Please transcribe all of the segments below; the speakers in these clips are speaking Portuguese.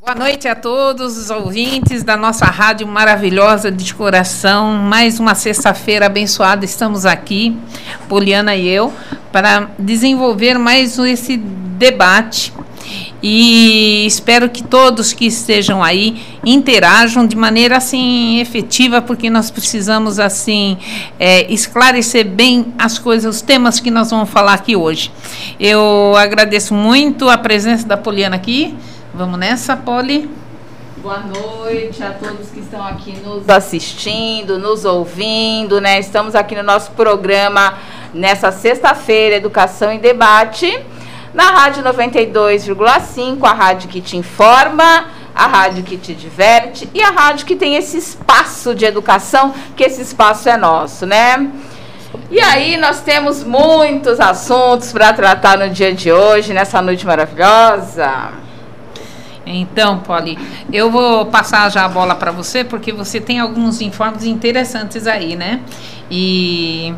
Boa noite a todos os ouvintes da nossa rádio maravilhosa de coração. Mais uma sexta-feira abençoada, estamos aqui, Poliana e eu, para desenvolver mais esse debate. E espero que todos que estejam aí interajam de maneira assim efetiva, porque nós precisamos assim é, esclarecer bem as coisas, os temas que nós vamos falar aqui hoje. Eu agradeço muito a presença da Poliana aqui Vamos nessa, Poli? Boa noite a todos que estão aqui nos assistindo, nos ouvindo, né? Estamos aqui no nosso programa nessa sexta-feira, Educação em Debate, na Rádio 92,5, a rádio que te informa, a rádio que te diverte e a rádio que tem esse espaço de educação, que esse espaço é nosso, né? E aí nós temos muitos assuntos para tratar no dia de hoje, nessa noite maravilhosa. Então, Polly, eu vou passar já a bola para você, porque você tem alguns informes interessantes aí, né? E,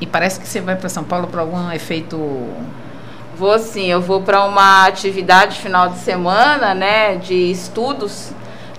e parece que você vai para São Paulo para algum efeito. Vou sim, eu vou para uma atividade final de semana, né, de estudos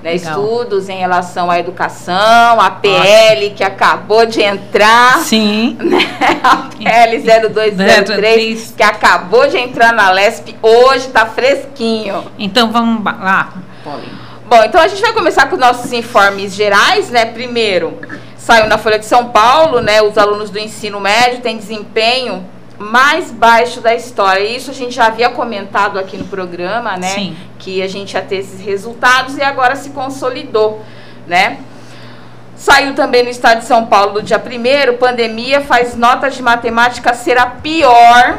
né, estudos em relação à educação, a PL que acabou de entrar. Sim. Né, a PL 0203 que acabou de entrar na LESP, hoje está fresquinho. Então vamos lá, Paulinho. Bom, então a gente vai começar com nossos informes gerais, né? Primeiro, saiu na Folha de São Paulo, né? Os alunos do ensino médio têm desempenho mais baixo da história. Isso a gente já havia comentado aqui no programa, né? Sim. Que a gente ia ter esses resultados e agora se consolidou, né? Saiu também no estado de São Paulo do dia 1 pandemia faz nota de matemática ser a pior,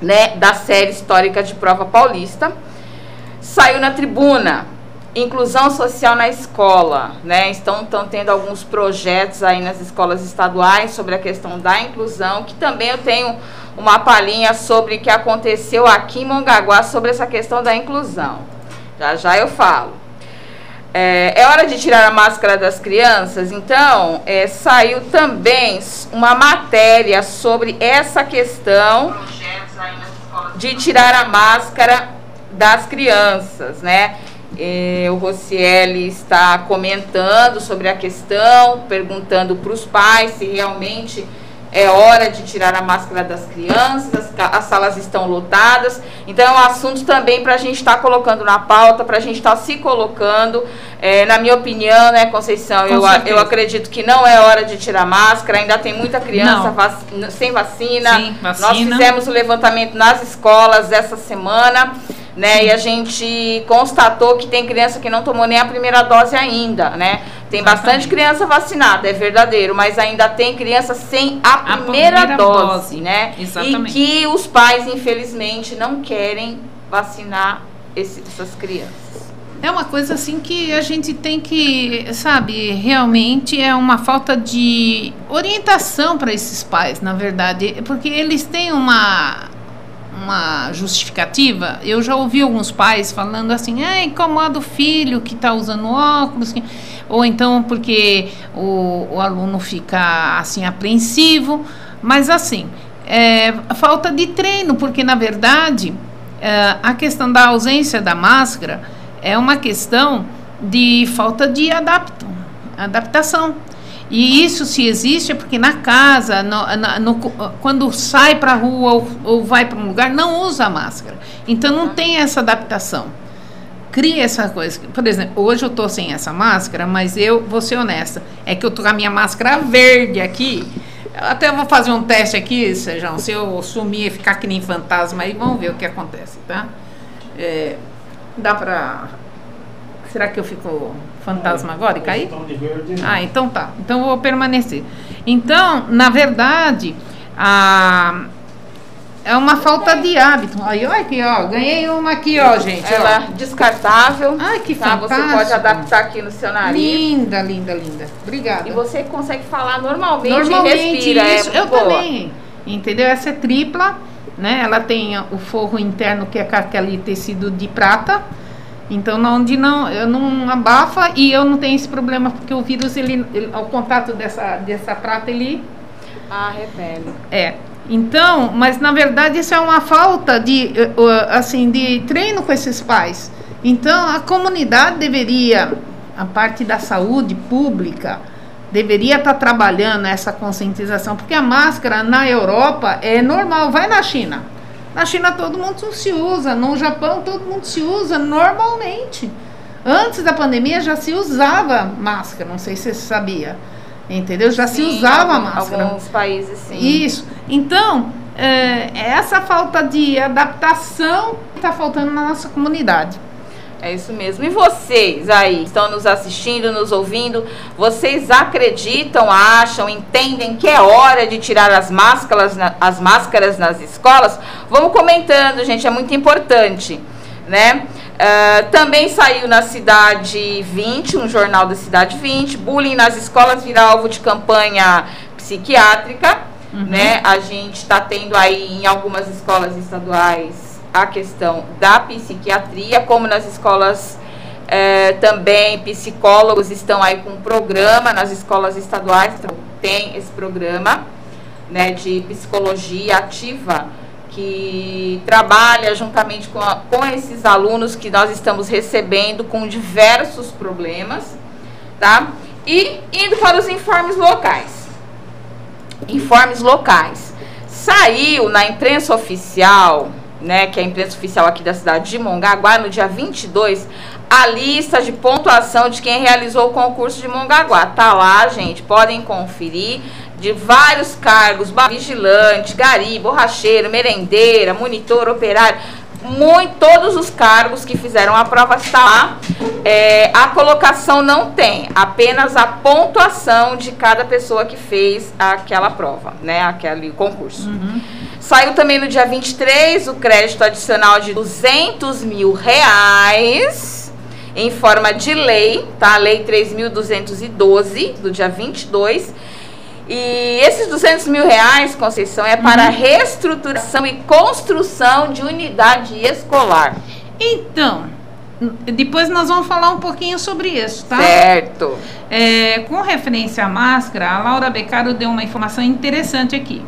né, da série histórica de prova paulista. Saiu na tribuna, inclusão social na escola, né? Estão, estão tendo alguns projetos aí nas escolas estaduais sobre a questão da inclusão, que também eu tenho uma palhinha sobre o que aconteceu aqui em Mongaguá sobre essa questão da inclusão. Já já eu falo. É, é hora de tirar a máscara das crianças? Então, é, saiu também uma matéria sobre essa questão de tirar a máscara das crianças, né? Eh, o Rocieli está comentando sobre a questão, perguntando para os pais se realmente é hora de tirar a máscara das crianças, as, as salas estão lotadas. Então, é um assunto também para a gente estar tá colocando na pauta, para a gente estar tá se colocando. É, na minha opinião, né, Conceição, eu, eu acredito que não é hora de tirar máscara, ainda tem muita criança vac, sem vacina. Sim, vacina. Nós fizemos o levantamento nas escolas essa semana né? E a gente constatou que tem criança que não tomou nem a primeira dose ainda, né? Tem bastante criança vacinada, é verdadeiro, mas ainda tem criança sem a, a primeira, primeira dose, dose, né? Exatamente. E que os pais, infelizmente, não querem vacinar esse, essas crianças. É uma coisa assim que a gente tem que, sabe, realmente é uma falta de orientação para esses pais, na verdade, porque eles têm uma uma justificativa, eu já ouvi alguns pais falando assim, ah, incomoda o filho que está usando óculos, ou então porque o, o aluno fica assim apreensivo, mas assim, é, falta de treino, porque na verdade é, a questão da ausência da máscara é uma questão de falta de adapto, adaptação. E isso se existe é porque na casa, no, no, quando sai para a rua ou, ou vai para um lugar, não usa máscara. Então não tem essa adaptação. Cria essa coisa. Por exemplo, hoje eu estou sem essa máscara, mas eu vou ser honesta. É que eu estou com a minha máscara verde aqui. Até vou fazer um teste aqui, Sejão. Se eu sumir e ficar que nem fantasma aí, vamos ver o que acontece, tá? É, dá para. Será que eu fico fantasma agora e cair? Ah, então tá. Então eu vou permanecer. Então, na verdade, a é uma falta de hábito. Aí, olha aqui, ó. Ganhei uma aqui, ó, gente. Ela ó. descartável. Ai, que tá, fantástico. Você pode adaptar aqui no seu nariz. Linda, linda, linda. Obrigada. E você consegue falar normalmente, normalmente e respira. É isso, é eu boa. também. Entendeu? Essa é tripla, né? Ela tem o forro interno que é aquele tecido de prata então, onde não, eu não abafa e eu não tenho esse problema, porque o vírus, ele, ele ao contato dessa, dessa prata, ele... Ah, repele. É. Então, mas na verdade isso é uma falta de, assim, de treino com esses pais. Então, a comunidade deveria, a parte da saúde pública, deveria estar tá trabalhando essa conscientização, porque a máscara na Europa é normal, vai na China. Na China todo mundo se usa, no Japão todo mundo se usa normalmente. Antes da pandemia já se usava máscara, não sei se você sabia. Entendeu? Já sim, se usava algum, máscara. Alguns países, sim. Isso. Então, é, essa falta de adaptação está faltando na nossa comunidade. É isso mesmo. E vocês aí, estão nos assistindo, nos ouvindo, vocês acreditam, acham, entendem que é hora de tirar as máscaras, as máscaras nas escolas? Vamos comentando, gente, é muito importante, né? Uh, também saiu na Cidade 20, um jornal da Cidade 20, bullying nas escolas vira alvo de campanha psiquiátrica, uhum. né? A gente está tendo aí em algumas escolas estaduais a questão da psiquiatria, como nas escolas uh, também psicólogos estão aí com um programa nas escolas estaduais, então tem esse programa, né, de psicologia ativa que trabalha juntamente com, a, com esses alunos que nós estamos recebendo com diversos problemas, tá? E indo para os informes locais. Informes locais. Saiu na imprensa oficial, né, que é a imprensa oficial aqui da cidade de Mongaguá, no dia 22, a lista de pontuação de quem realizou o concurso de Mongaguá. Tá lá, gente, podem conferir de vários cargos, vigilante, gari, borracheiro, merendeira, monitor, operário, muito, todos os cargos que fizeram a prova está lá. É, a colocação não tem, apenas a pontuação de cada pessoa que fez aquela prova, né? Aquele concurso. Uhum. Saiu também no dia 23 o crédito adicional de 200 mil reais em forma de lei, tá? Lei 3.212, do dia 22 e esses 200 mil reais, Conceição, é para uhum. reestruturação e construção de unidade escolar. Então, depois nós vamos falar um pouquinho sobre isso, tá? Certo. É, com referência à máscara, a Laura Beccaro deu uma informação interessante aqui.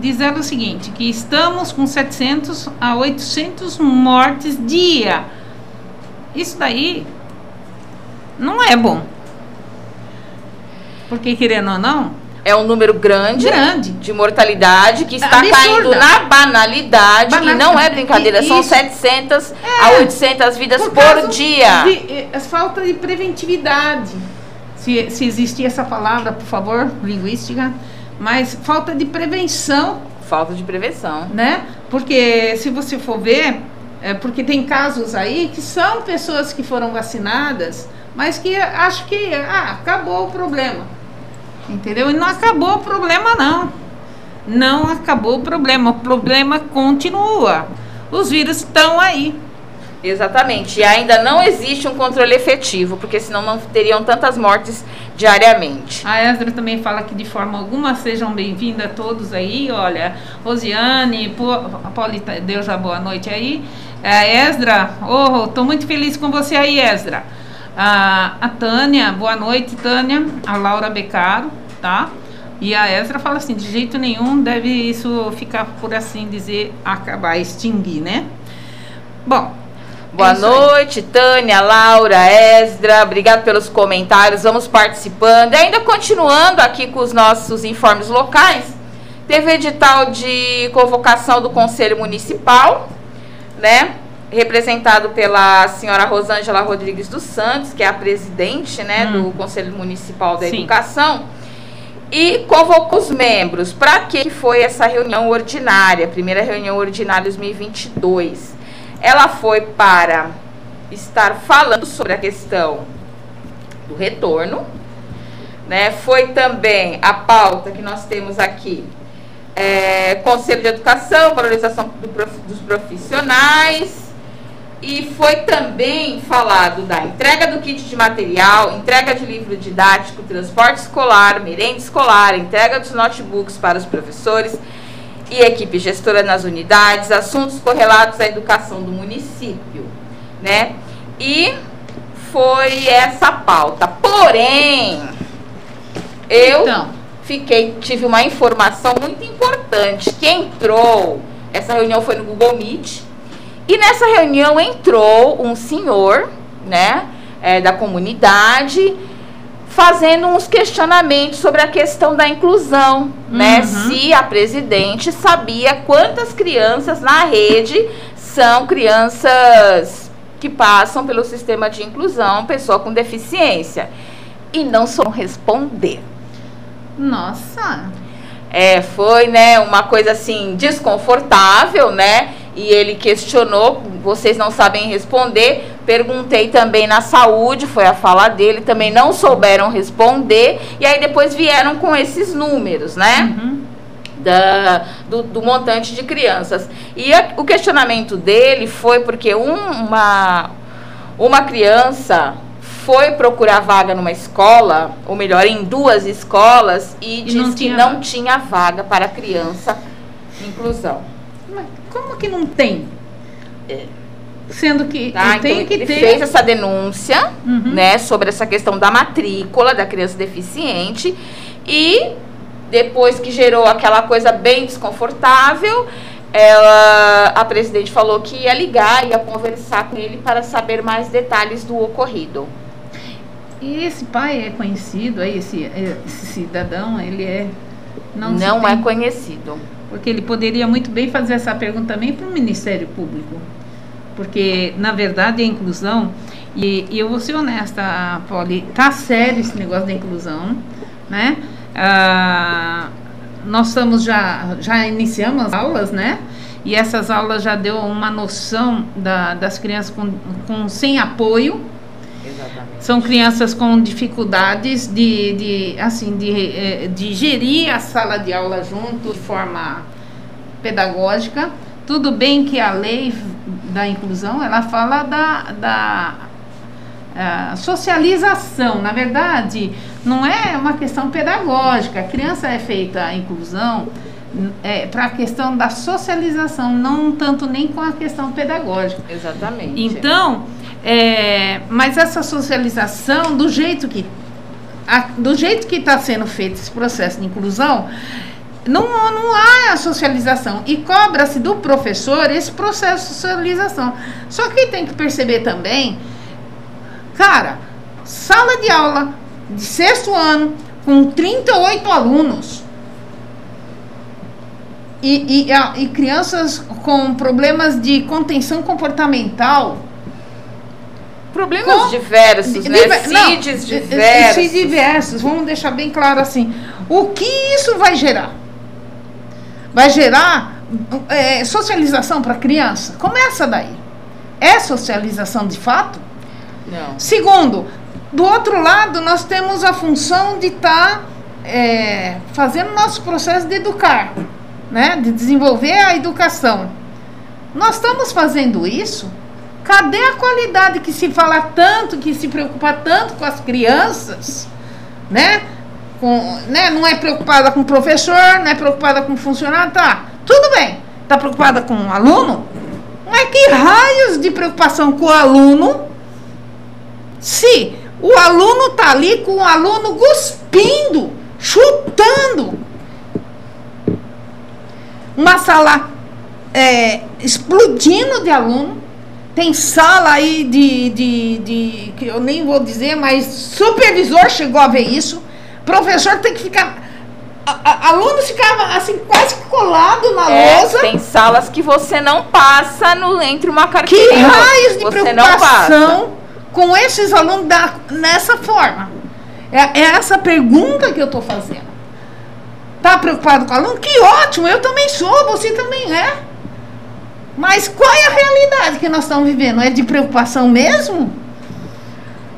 Dizendo o seguinte, que estamos com 700 a 800 mortes dia. Isso daí não é bom. Porque querendo ou não, é um número grande, grande. de mortalidade que está Absurda. caindo na banalidade, e não é brincadeira, são 700 é, a 800 vidas por, por dia. De, é, falta de preventividade. Se, se existir essa palavra, por favor, linguística, mas falta de prevenção. Falta de prevenção. Né? Porque se você for ver, é porque tem casos aí que são pessoas que foram vacinadas, mas que acho que ah, acabou o problema Entendeu? E não acabou o problema, não. Não acabou o problema. O problema continua. Os vírus estão aí. Exatamente. E ainda não existe um controle efetivo, porque senão não teriam tantas mortes diariamente. A Esdra também fala que de forma alguma sejam bem-vindos a todos aí. Olha, Rosiane, Paulita, Deus já boa noite aí. A Esdra, oh, estou muito feliz com você aí, Esdra. A, a Tânia, boa noite, Tânia. A Laura Becaro, tá? E a Ezra fala assim, de jeito nenhum deve isso ficar, por assim dizer, acabar, extinguir, né? Bom. Boa é noite. Tânia, Laura, Esdra, obrigado pelos comentários, vamos participando. E ainda continuando aqui com os nossos informes locais, teve edital de convocação do Conselho Municipal, né? representado pela senhora Rosângela Rodrigues dos Santos, que é a presidente né, hum. do Conselho Municipal da Sim. Educação, e convocou os membros. Para que foi essa reunião ordinária, primeira reunião ordinária 2022? Ela foi para estar falando sobre a questão do retorno, né? Foi também a pauta que nós temos aqui, é, Conselho de Educação, valorização do dos profissionais, e foi também falado da entrega do kit de material, entrega de livro didático, transporte escolar, merenda escolar, entrega dos notebooks para os professores e equipe gestora nas unidades, assuntos correlatos à educação do município, né? E foi essa pauta. Porém, eu então, fiquei, tive uma informação muito importante. Que entrou, essa reunião foi no Google Meet, e nessa reunião entrou um senhor, né, é, da comunidade, fazendo uns questionamentos sobre a questão da inclusão, né? Uhum. Se a presidente sabia quantas crianças na rede são crianças que passam pelo sistema de inclusão, pessoa com deficiência. E não só responder. Nossa! É, foi, né, uma coisa assim desconfortável, né? E ele questionou, vocês não sabem responder. Perguntei também na saúde, foi a fala dele, também não souberam responder. E aí depois vieram com esses números, né? Uhum. Da, do, do, montante de crianças. E a, o questionamento dele foi porque um, uma, uma criança foi procurar vaga numa escola, ou melhor, em duas escolas, e, e disse não que não tinha vaga para criança inclusão. Mas como que não tem? É. Sendo que tá, tem então que ele ter. fez essa denúncia, uhum. né, sobre essa questão da matrícula da criança deficiente e depois que gerou aquela coisa bem desconfortável, ela, a presidente falou que ia ligar, ia conversar com ele para saber mais detalhes do ocorrido. E esse pai é conhecido, aí esse, esse cidadão, ele é não, não é conhecido. Porque ele poderia muito bem fazer essa pergunta também para o Ministério Público. Porque, na verdade, a inclusão, e, e eu vou ser honesta, Polly, tá sério esse negócio da inclusão, né? Ah, nós estamos já, já iniciamos as aulas, né? E essas aulas já deu uma noção da, das crianças com, com, sem apoio. Exatamente. São crianças com dificuldades de, de, assim, de, eh, de gerir a sala de aula junto de forma pedagógica. Tudo bem que a lei da inclusão, ela fala da, da uh, socialização. Na verdade, não é uma questão pedagógica. A criança é feita a inclusão é, para a questão da socialização, não tanto nem com a questão pedagógica. Exatamente. Então, é, mas essa socialização, do jeito que a, do jeito que está sendo feito esse processo de inclusão, não, não há a socialização e cobra-se do professor esse processo de socialização. Só que tem que perceber também, cara, sala de aula de sexto ano com 38 alunos e, e, e crianças com problemas de contenção comportamental. Problemas com, diversos, né? Diver, CIDs diversos. CIDs diversos, vamos deixar bem claro assim. O que isso vai gerar? Vai gerar é, socialização para a criança? Começa daí. É socialização de fato? Não. Segundo, do outro lado, nós temos a função de estar tá, é, fazendo nosso processo de educar, né? de desenvolver a educação. Nós estamos fazendo isso? Cadê a qualidade que se fala tanto, que se preocupa tanto com as crianças, né? Com, né, não é preocupada com o professor, não é preocupada com o funcionário, tá, tudo bem. Está preocupada com o aluno? Mas que raios de preocupação com o aluno se o aluno está ali com o aluno cuspindo, chutando. Uma sala é, explodindo de aluno. Tem sala aí de, de, de, que eu nem vou dizer, mas supervisor chegou a ver isso professor tem que ficar. A, a, aluno ficava assim, quase colado na é, lousa. Tem salas que você não passa no, entre uma carteira. Que raios de você preocupação com esses alunos da, nessa forma? É, é essa pergunta que eu estou fazendo. Tá preocupado com o aluno? Que ótimo, eu também sou, você também é. Mas qual é a realidade que nós estamos vivendo? É de preocupação mesmo?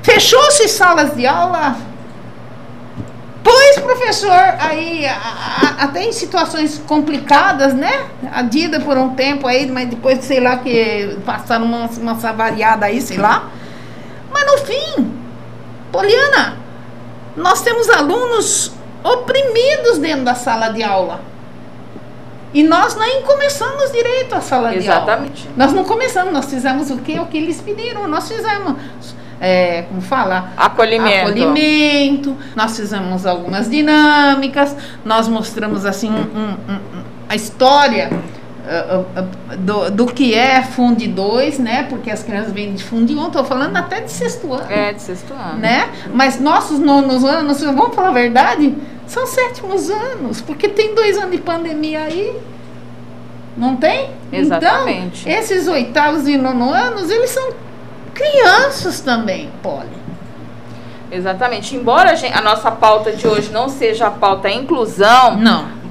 Fechou-se salas de aula Pois, professor, aí a, a, até em situações complicadas, né? A Dida por um tempo aí, mas depois, sei lá, que passaram uma, uma variada aí, sei lá. Mas no fim, Poliana, nós temos alunos oprimidos dentro da sala de aula. E nós nem começamos direito a sala Exatamente. de aula. Nós não começamos, nós fizemos o que? O que eles pediram. Nós fizemos, é, como fala? Acolhimento. Acolhimento. Nós fizemos algumas dinâmicas, nós mostramos assim um, um, um, a história uh, uh, do, do que é Funde 2, né? Porque as crianças vêm de Funde 1, estou falando até de sexto ano. É, de sexto ano. Né? Mas nossos nonos anos, vamos falar a verdade, são sétimos anos, porque tem dois anos de pandemia aí. Não tem? Exatamente. Então, esses oitavos e nono anos, eles são crianças também, Polly. Exatamente. Embora a, gente, a, nossa pauta de hoje não seja a pauta inclusão, não.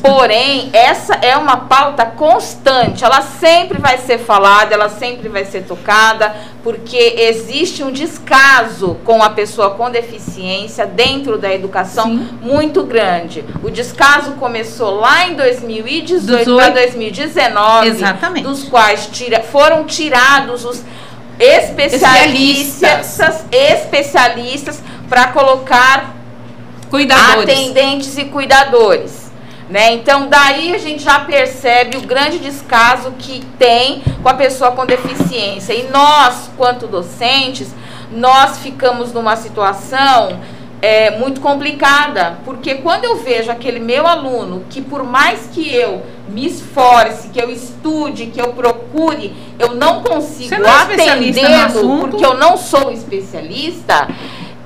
Porém, essa é uma pauta constante. Ela sempre vai ser falada, ela sempre vai ser tocada, porque existe um descaso com a pessoa com deficiência dentro da educação Sim. muito grande. O descaso começou lá em 2018 para 2019, Exatamente. dos quais tira, foram tirados os especialistas, especialistas, para colocar cuidadores. atendentes e cuidadores. Né? Então, daí a gente já percebe o grande descaso que tem com a pessoa com deficiência. E nós, quanto docentes, nós ficamos numa situação é, muito complicada, porque quando eu vejo aquele meu aluno que, por mais que eu me esforce, que eu estude, que eu procure, eu não consigo não é atendê-lo porque eu não sou especialista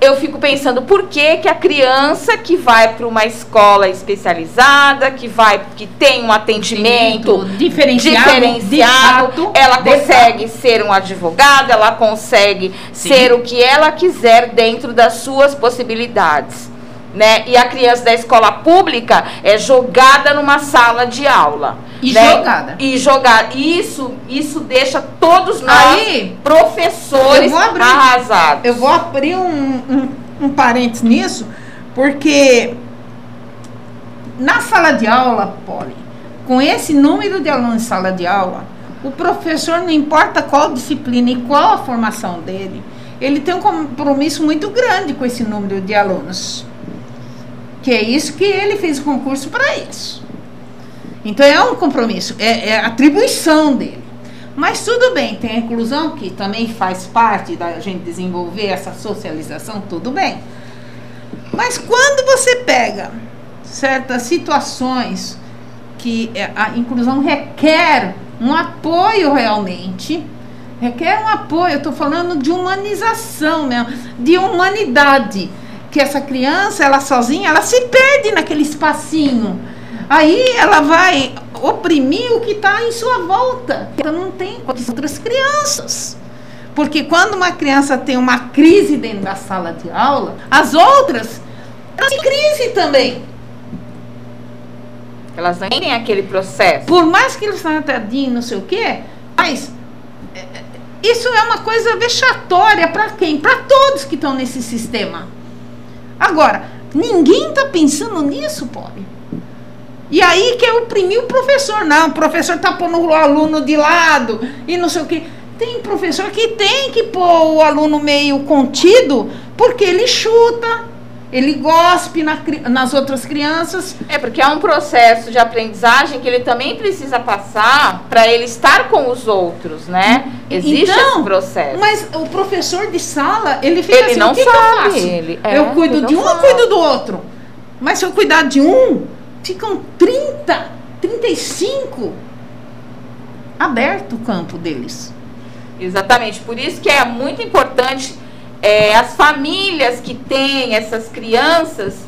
eu fico pensando por que, que a criança que vai para uma escola especializada, que vai, que tem um atendimento diferenciado, diferenciado fato, ela consegue fato. ser um advogado, ela consegue Sim. ser o que ela quiser dentro das suas possibilidades né? E a criança da escola pública é jogada numa sala de aula. E né? jogada. E jogada. Isso, isso deixa todos nós, Aí, professores, eu abrir, arrasados. Eu vou abrir um, um, um parênteses nisso, porque na sala de aula, Poli, com esse número de alunos em sala de aula, o professor, não importa qual disciplina e qual a formação dele, ele tem um compromisso muito grande com esse número de alunos. Que é isso que ele fez o concurso para isso. Então é um compromisso, é, é atribuição dele. Mas tudo bem, tem a inclusão que também faz parte da gente desenvolver essa socialização, tudo bem. Mas quando você pega certas situações que é, a inclusão requer um apoio realmente, requer um apoio, eu estou falando de humanização mesmo, de humanidade que essa criança, ela sozinha, ela se perde naquele espacinho. Aí ela vai oprimir o que está em sua volta. Ela não tem as outras crianças. Porque quando uma criança tem uma crise dentro da sala de aula, as outras elas têm crise também. Elas não têm aquele processo. Por mais que eles estão tadinhos, não sei o quê, mas é, isso é uma coisa vexatória para quem? Para todos que estão nesse sistema. Agora, ninguém está pensando nisso, pobre. E aí quer oprimir o professor. Não, o professor está pondo o aluno de lado e não sei o quê. Tem professor que tem que pôr o aluno meio contido porque ele chuta, ele gospe na, nas outras crianças. É, porque é um processo de aprendizagem que ele também precisa passar para ele estar com os outros, né? Existe então, esse processo. Mas o professor de sala, ele fica ele assim, não o que sabe, que eu faço? Ele, é, eu cuido de um, ou cuido do outro. Mas se eu cuidar de um, ficam 30, 35 aberto o campo deles. Exatamente, por isso que é muito importante é, as famílias que têm essas crianças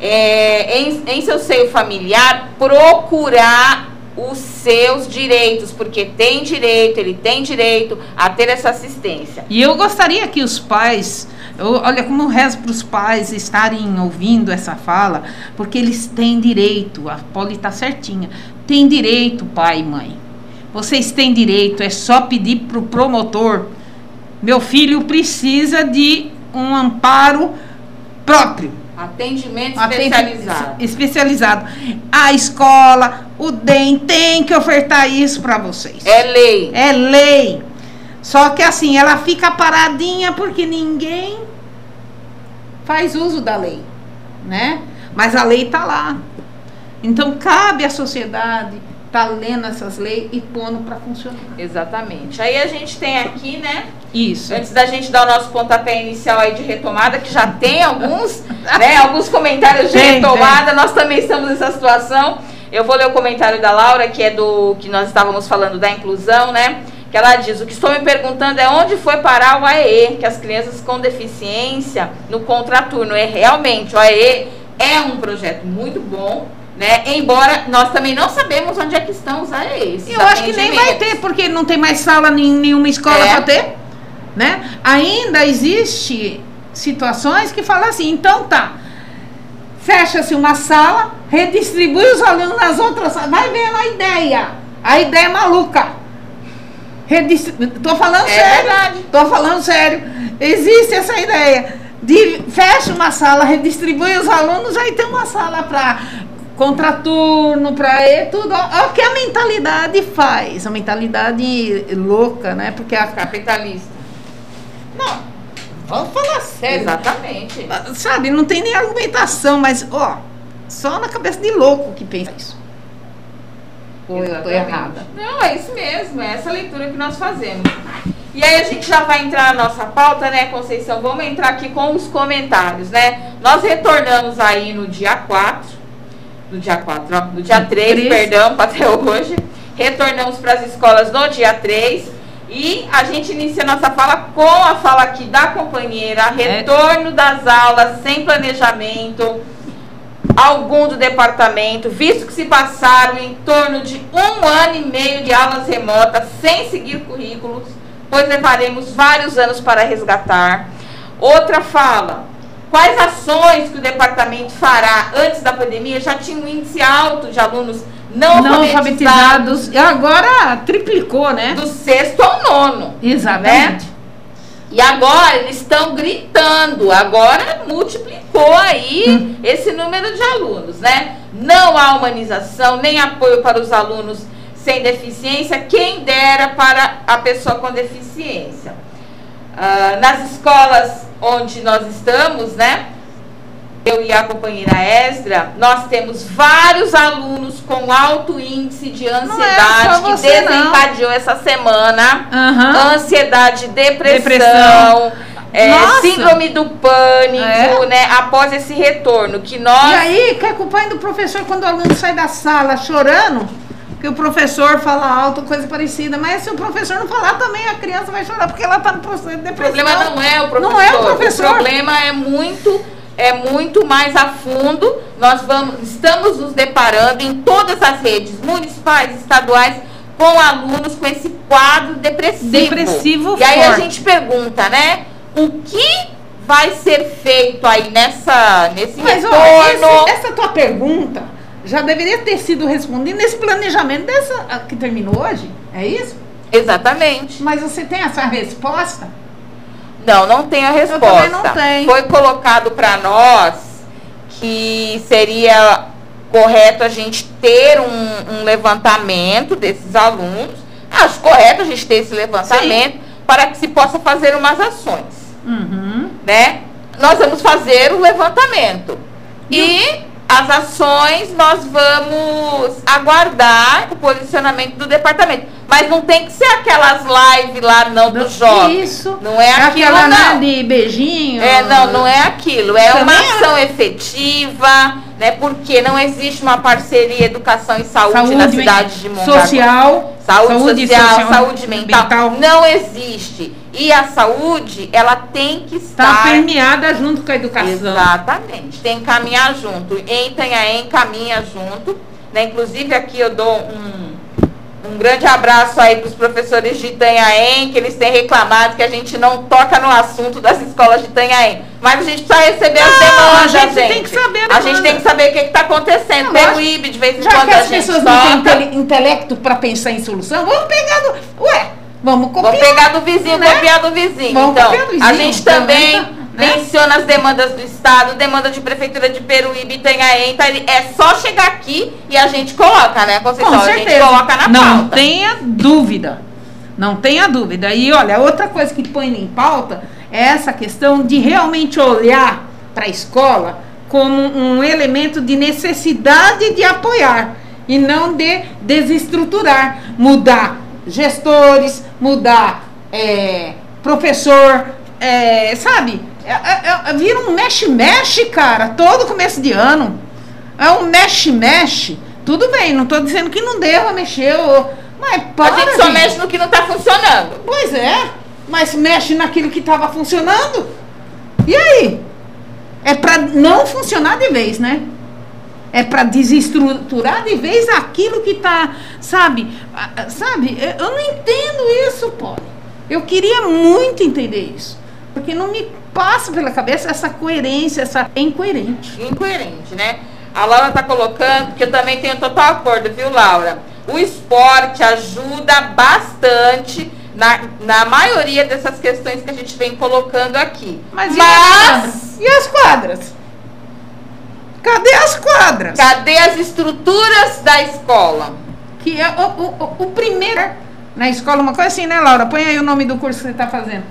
é, em, em seu seio familiar procurar os seus direitos, porque tem direito, ele tem direito a ter essa assistência. E eu gostaria que os pais, eu, olha como eu rezo para os pais estarem ouvindo essa fala, porque eles têm direito, a Poli está certinha, tem direito, pai e mãe. Vocês têm direito, é só pedir para o promotor meu filho precisa de um amparo próprio. Atendimento especializado. especializado. A escola, o DEM tem que ofertar isso para vocês. É lei. É lei. Só que assim, ela fica paradinha porque ninguém faz uso da lei, né? Mas a lei está lá. Então, cabe à sociedade estar tá lendo essas leis e pondo para funcionar. Exatamente. Aí a gente tem aqui, né? Isso. Antes da gente dar o nosso pontapé inicial aí de retomada, que já tem alguns, né, alguns comentários de tem, retomada, tem. nós também estamos nessa situação. Eu vou ler o comentário da Laura, que é do que nós estávamos falando da inclusão, né? Que ela diz: O que estou me perguntando é onde foi parar o AE, que as crianças com deficiência no contraturno. É realmente, o AE é um projeto muito bom, né? Embora nós também não sabemos onde é que estão os AEs. Eu acho que nem vai ter, porque não tem mais sala em nenhuma escola é. para ter. Né? Ainda existe situações que falam assim, então tá, fecha-se uma sala, redistribui os alunos nas outras salas, vai vendo a ideia, a ideia é maluca. Tô falando é sério, tô falando sério. Existe essa ideia de fecha uma sala, redistribui os alunos, aí tem uma sala para contraturno, para e tudo. Olha o que a mentalidade faz, a mentalidade louca, né? Porque a capitalista. Não, vamos falar sério. Exatamente. Sabe, não tem nem argumentação, mas ó, só na cabeça de louco que pensa isso. Ou eu tô errada? Não, é isso mesmo, é essa leitura que nós fazemos. E aí a gente já vai entrar na nossa pauta, né, Conceição? Vamos entrar aqui com os comentários, né? Nós retornamos aí no dia 4, no dia 4, ó, no dia 3, 3. perdão, até hoje. Retornamos para as escolas no dia 3. E a gente inicia nossa fala com a fala aqui da companheira, é. retorno das aulas sem planejamento algum do departamento, visto que se passaram em torno de um ano e meio de aulas remotas sem seguir currículos, pois levaremos vários anos para resgatar. Outra fala, quais ações que o departamento fará antes da pandemia? Já tinha um índice alto de alunos não, não alfabetizados. E agora triplicou, né? Do sexto ao nono. Exatamente. Né? E agora eles estão gritando, agora multiplicou aí hum. esse número de alunos, né? Não há humanização, nem apoio para os alunos sem deficiência, quem dera para a pessoa com deficiência. Uh, nas escolas onde nós estamos, né? Eu e a companheira Esdra, nós temos vários alunos com alto índice de é ansiedade é que desencadeou não. essa semana. Uhum. Ansiedade, depressão, depressão. É, síndrome do pânico, é. né? Após esse retorno. Que nós... E aí, que é culpa do professor quando o aluno sai da sala chorando? Que o professor fala alto, coisa parecida. Mas se o professor não falar também, a criança vai chorar porque ela está no processo de depressão. O problema não é o professor. Não é o professor. O problema é muito é muito mais a fundo. Nós vamos, estamos nos deparando em todas as redes municipais, estaduais, com alunos com esse quadro depressivo. Depressivo E aí a gente pergunta, né? O que vai ser feito aí nessa, nesse Mas, retorno? Ó, esse, essa tua pergunta já deveria ter sido respondida nesse planejamento dessa que terminou hoje, é isso? Exatamente. Mas você tem essa resposta? Não, não tem a resposta. não tem. Foi colocado para nós que seria correto a gente ter um, um, levantamento desses alunos. Acho correto a gente ter esse levantamento Sim. para que se possa fazer umas ações. Uhum. Né? Nós vamos fazer o levantamento. E, e as ações nós vamos aguardar o posicionamento do departamento. Mas não tem que ser aquelas lives lá, não, do jovem. Isso. Não é aquilo, Aquela, não. de beijinho. É, não, não é aquilo. É uma é. ação é. efetiva, né? Porque não existe uma parceria educação e saúde, saúde na cidade de Mongaguá. Social. Saúde, saúde social, social, saúde mental, mental. Não existe. E a saúde, ela tem que tá estar... Está permeada junto com a educação. Exatamente. Tem que caminhar junto. Em Itanhaém, caminha junto. Né? Inclusive, aqui eu dou um um grande abraço aí para os professores de Itanhaém, que eles têm reclamado que a gente não toca no assunto das escolas de Itanhaém. Mas a gente precisa receber não, as demandas, a gente. gente. Tem que saber a, a gente tem que saber o que está acontecendo. Tem o IB, de vez em Já quando que as pessoas não têm intelecto para pensar em solução, vamos pegar do... Ué, vamos copiar. Vamos pegar do vizinho, né? copiar do vizinho. Vamos então, do vizinho, a gente também né? Menciona as demandas do Estado, demanda de Prefeitura de Peruíbe, Itanhaém. Então é só chegar aqui e a gente coloca, né, Conceição? Com certeza. A gente coloca na Não pauta. tenha dúvida. Não tenha dúvida. E olha, outra coisa que põe em pauta é essa questão de realmente olhar para a escola como um elemento de necessidade de apoiar e não de desestruturar, mudar gestores, mudar é, professor, é, sabe? É, é, é, vira um mexe-mexe, cara, todo começo de ano. É um mexe-mexe. Tudo bem, não estou dizendo que não deva mexer, mas para, A gente só mexe no que não está funcionando. Pois é, mas mexe naquilo que estava funcionando. E aí? É para não funcionar de vez, né? É para desestruturar de vez aquilo que está, sabe? Sabe? Eu não entendo isso, Poli. Eu queria muito entender isso. Porque não me passa pela cabeça essa coerência, essa é incoerente. Incoerente, né? A Laura está colocando, que eu também tenho total acordo, viu, Laura? O esporte ajuda bastante na, na maioria dessas questões que a gente vem colocando aqui. Mas, Mas... E, as quadras? Cadê as quadras? Cadê as estruturas da escola? Que é o, o, o primeiro na escola, uma coisa assim, né, Laura? Põe aí o nome do curso que você está fazendo.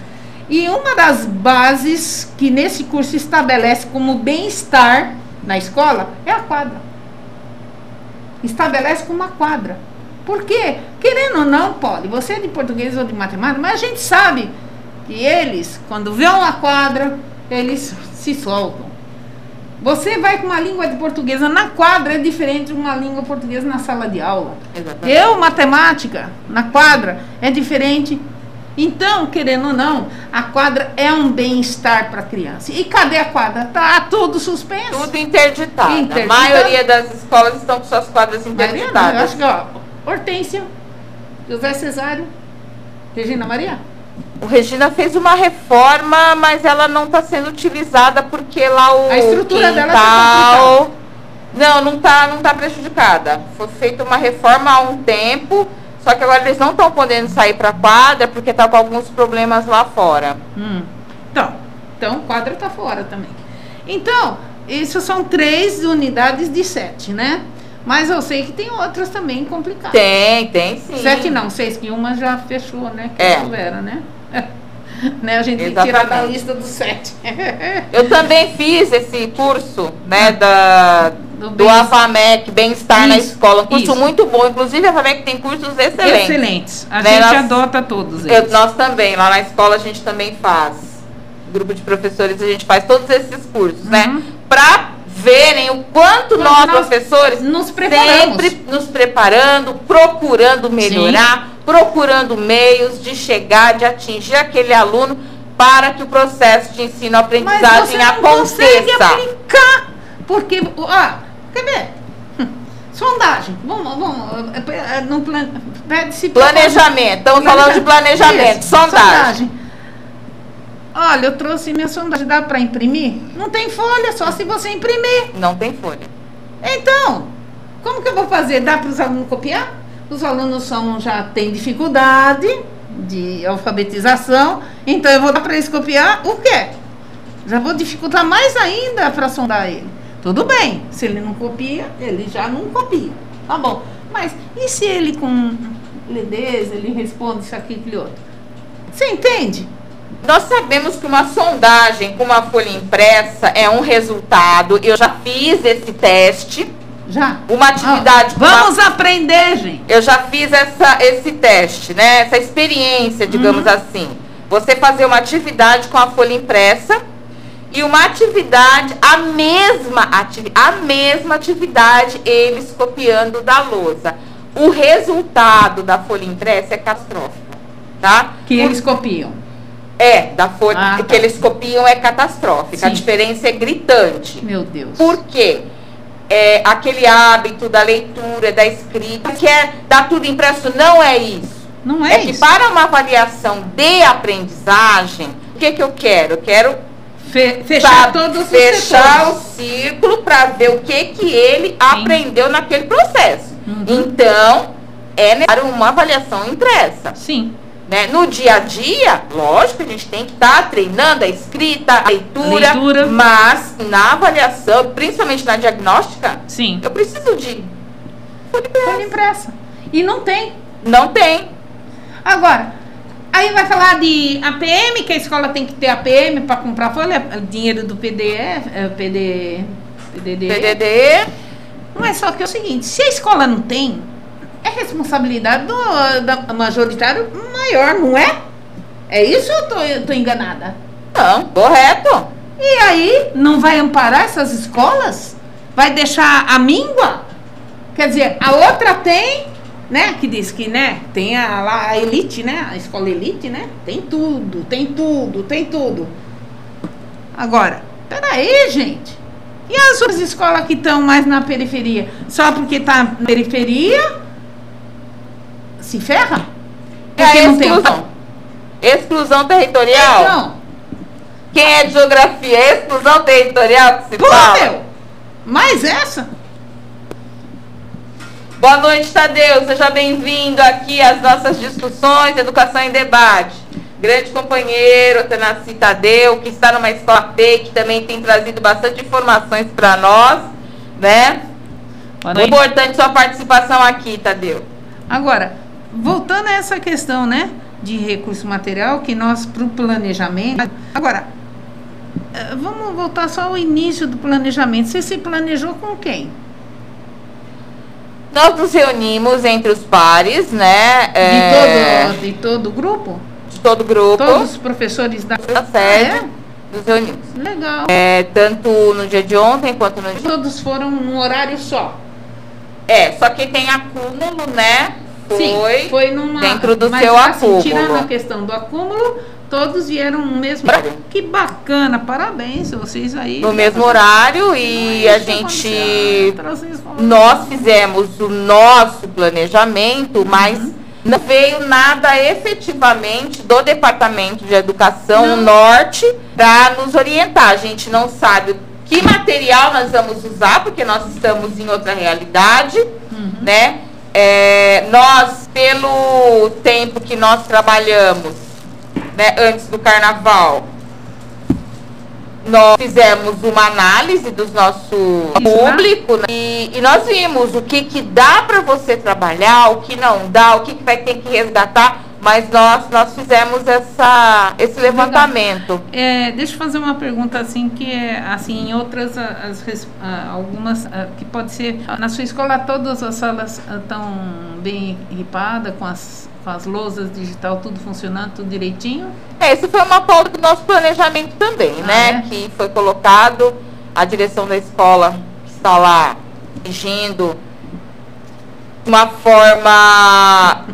E uma das bases que nesse curso estabelece como bem-estar na escola é a quadra. Estabelece como uma quadra. Por quê? Querendo ou não, pode. Você é de português ou de matemática, mas a gente sabe que eles, quando vê uma quadra, eles se soltam. Você vai com uma língua de portuguesa na quadra é diferente de uma língua portuguesa na sala de aula. Exatamente. Eu, matemática, na quadra, é diferente então, querendo ou não, a quadra é um bem-estar para a criança. E cadê a quadra? Tá tudo suspenso. Tudo interditado. A maioria das escolas estão com suas quadras interditadas. Maria, eu acho que, ó, Hortência, José Cesário, Regina Maria. O Regina fez uma reforma, mas ela não está sendo utilizada porque lá o a estrutura quintal... dela tá não, não está não tá prejudicada. Foi feita uma reforma há um tempo só que agora eles não estão podendo sair para a quadra porque está com alguns problemas lá fora. Hum. Então, então quadra está fora também. Então, isso são três unidades de sete, né? Mas eu sei que tem outras também complicadas. Tem, tem sim. Sete não, seis, que uma já fechou, né? Que é. Né? Né? A gente Exatamente. tem que tirar da lista dos sete. eu também fiz esse curso, né, da do, do AFAMEC, Bem-Estar na Escola. Um curso isso. muito bom. Inclusive, a AFAMEC tem cursos excelentes. Excelentes. A né? gente nós, adota todos eles. Eu, nós também. Lá na escola a gente também faz. Grupo de professores, a gente faz todos esses cursos, né? uhum. né? Para verem o quanto nós, nós, professores, nos preparamos. sempre nos preparando, procurando melhorar, Sim. Procurando meios de chegar, de atingir aquele aluno para que o processo de ensino-aprendizagem aconteça. Consegue aplicar, porque, ah, Quer ver? Sondagem. Vamos, vamos. É, é, no plan, pede-se Planejamento. Estamos falando de planejamento. Isso, sondagem. sondagem. Olha, eu trouxe minha sondagem. Dá para imprimir? Não tem folha, só se você imprimir. Não tem folha. Então, como que eu vou fazer? Dá para os alunos copiar? Os alunos são, já têm dificuldade de alfabetização, então eu vou dar para eles copiar o quê? Já vou dificultar mais ainda para sondar ele. Tudo bem, se ele não copia, ele já não copia. Tá bom. Mas e se ele com lerdeza, ele responde isso aqui, aquele outro? Você entende? Nós sabemos que uma sondagem com uma folha impressa é um resultado. Eu já fiz esse teste. Já? Uma atividade. Ah, vamos uma... aprender, gente. Eu já fiz essa, esse teste, né? Essa experiência, digamos uhum. assim. Você fazer uma atividade com a folha impressa e uma atividade, a mesma, ati a mesma atividade, eles copiando da lousa. O resultado da folha impressa é catastrófico, tá? Que Por... eles copiam. É, da folha ah, tá. que eles copiam é catastrófica. Sim. A diferença é gritante. Meu Deus. Por quê? É, aquele hábito da leitura, da escrita, que é dar tudo impresso, não é isso. Não é, é isso. É que para uma avaliação de aprendizagem, o que, que eu quero? Eu quero Fe, fechar todos fechar o círculo para ver o que que ele Sim. aprendeu naquele processo. Uhum. Então, é necessário uma avaliação impressa. Sim. Né? No dia a dia, lógico, a gente tem que estar tá treinando a escrita, a leitura, leitura, mas na avaliação, principalmente na diagnóstica, Sim. eu preciso de folha impressa. Folha impressa. E não tem. Não tem. Agora, Aí vai falar de APM, que a escola tem que ter APM para comprar folha, dinheiro do PDF, é, PD, PDD. PDD. Mas só que é o seguinte, se a escola não tem, é responsabilidade do da majoritário maior, não é? É isso ou eu tô, eu tô enganada? Não, correto. E aí, não vai amparar essas escolas? Vai deixar a míngua? Quer dizer, a outra tem, né? Que diz que, né? Tem a, lá, a elite, né? A escola elite, né? Tem tudo, tem tudo, tem tudo. Agora, peraí, gente. E as outras escolas que estão mais na periferia? Só porque tá na periferia, se ferra? É a exclusão. Exclusão territorial? Não. Quem é de geografia? É exclusão territorial que se Pô, fala? meu, mais essa? Boa noite, Tadeu. Seja bem-vindo aqui às nossas discussões Educação em Debate. Grande companheiro, Tenassi Tadeu, que está numa escola P, que também tem trazido bastante informações para nós, né? Boa noite. Importante sua participação aqui, Tadeu. Agora, voltando a essa questão, né, de recurso material, que nós, para o planejamento. Agora, eh, vamos voltar só ao início do planejamento. Você se planejou com quem? Nós nos reunimos entre os pares, né? De, é, todo, de todo o grupo? de todo o grupo. Todos os professores da. da sede. Ah, Nos reunimos. é? Legal. É, tanto no dia de ontem quanto no dia. Todos foram num horário só. É, só que tem acúmulo, né? Foi. Sim, foi numa. dentro do mas, seu assim, acúmulo. Tirando a questão do acúmulo, todos vieram no mesmo. Que bacana, parabéns vocês aí. no mesmo horário e a gente nós fizemos o nosso planejamento, mas Uhum. não veio nada efetivamente do Departamento de Educação Não. Norte para nos orientar. A gente não sabe que material nós vamos usar, porque nós estamos em outra realidade, Uhum. né? É, nós, pelo tempo que nós trabalhamos, né, antes do carnaval, nós fizemos uma análise do nosso público né? e, e nós vimos o que, que dá para você trabalhar, o que não dá, o que, que vai ter que resgatar, mas nós, nós fizemos essa, esse levantamento. É, deixa eu fazer uma pergunta assim que é assim em outras as, res- a- algumas que pode ser na sua escola todas as salas estão bem equipadas com as com as lousas digital tudo funcionando tudo direitinho É, esse foi uma pauta do nosso planejamento também, Ah, né? é? Que foi colocado, a direção da escola está lá dirigindo de uma forma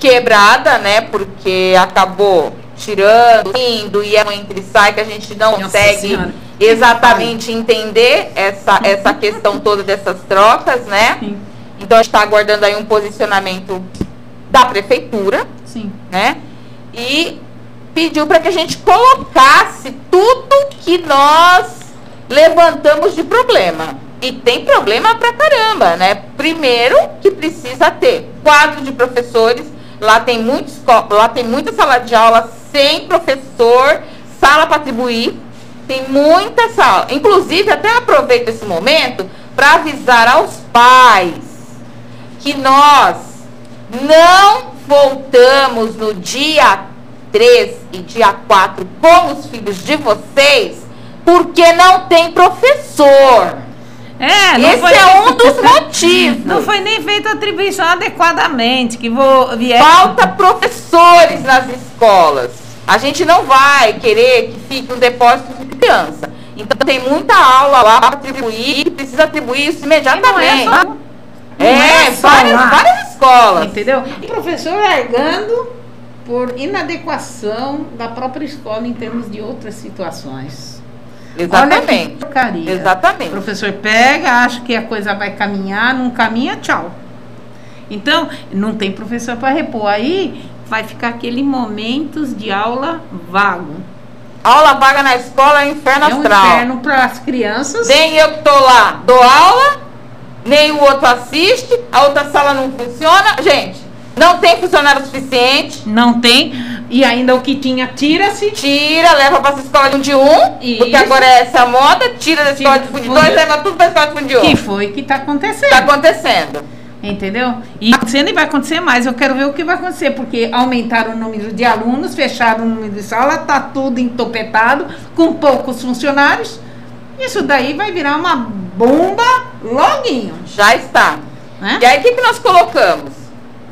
quebrada, né? Porque acabou tirando, indo e é um entre sai que a gente não Nossa consegue Senhora. exatamente entender essa, essa questão toda dessas trocas, né? sim Então a gente está aguardando aí um posicionamento da prefeitura sim né? E pediu para que a gente colocasse tudo que nós levantamos de problema. E tem problema pra caramba, né? Primeiro que precisa ter quadro de professores, lá tem muitos, co- lá tem muita sala de aula sem professor, sala para atribuir, tem muita sala. Inclusive, até aproveito esse momento para avisar aos pais que nós não voltamos no dia 3 e dia 4 com os filhos de vocês porque não tem professor. É não Esse foi, é um dos motivos. não foi nem feita atribuição adequadamente que vou vier Falta professores nas escolas. A gente não vai querer que fique um depósito de criança. Então tem muita aula lá para atribuir e precisa atribuir isso E não é imediatamente. só- não É, é só várias, lá. várias escolas. Entendeu? E professor largando por inadequação da própria escola em termos de outras situações. Olha que Exatamente. O Exatamente. professor pega, acha que a coisa vai caminhar, não caminha, tchau. Então, não tem professor para repor. Aí vai ficar aquele momentos de aula vago. Aula vaga na escola é inferno É um astral. inferno para as crianças. Nem eu que tô lá dou aula, nem o outro assiste, a outra sala não funciona. Gente, não tem funcionário suficiente. Não tem. E ainda o que tinha, tira-se. Tira, leva pra escola de fundo de um, Isso. porque agora é essa moda, tira da escola de fundo de dois, leva tudo pra escola de fundo de Que um. foi que está acontecendo. Tá acontecendo. Entendeu? E acontecendo e vai acontecer mais. Eu quero ver o que vai acontecer, porque aumentaram o número de alunos, fecharam o número de sala, tá tudo entopetado, com poucos funcionários. Isso daí vai virar uma bomba loguinho. Já está. Né? E aí, o que, que nós colocamos?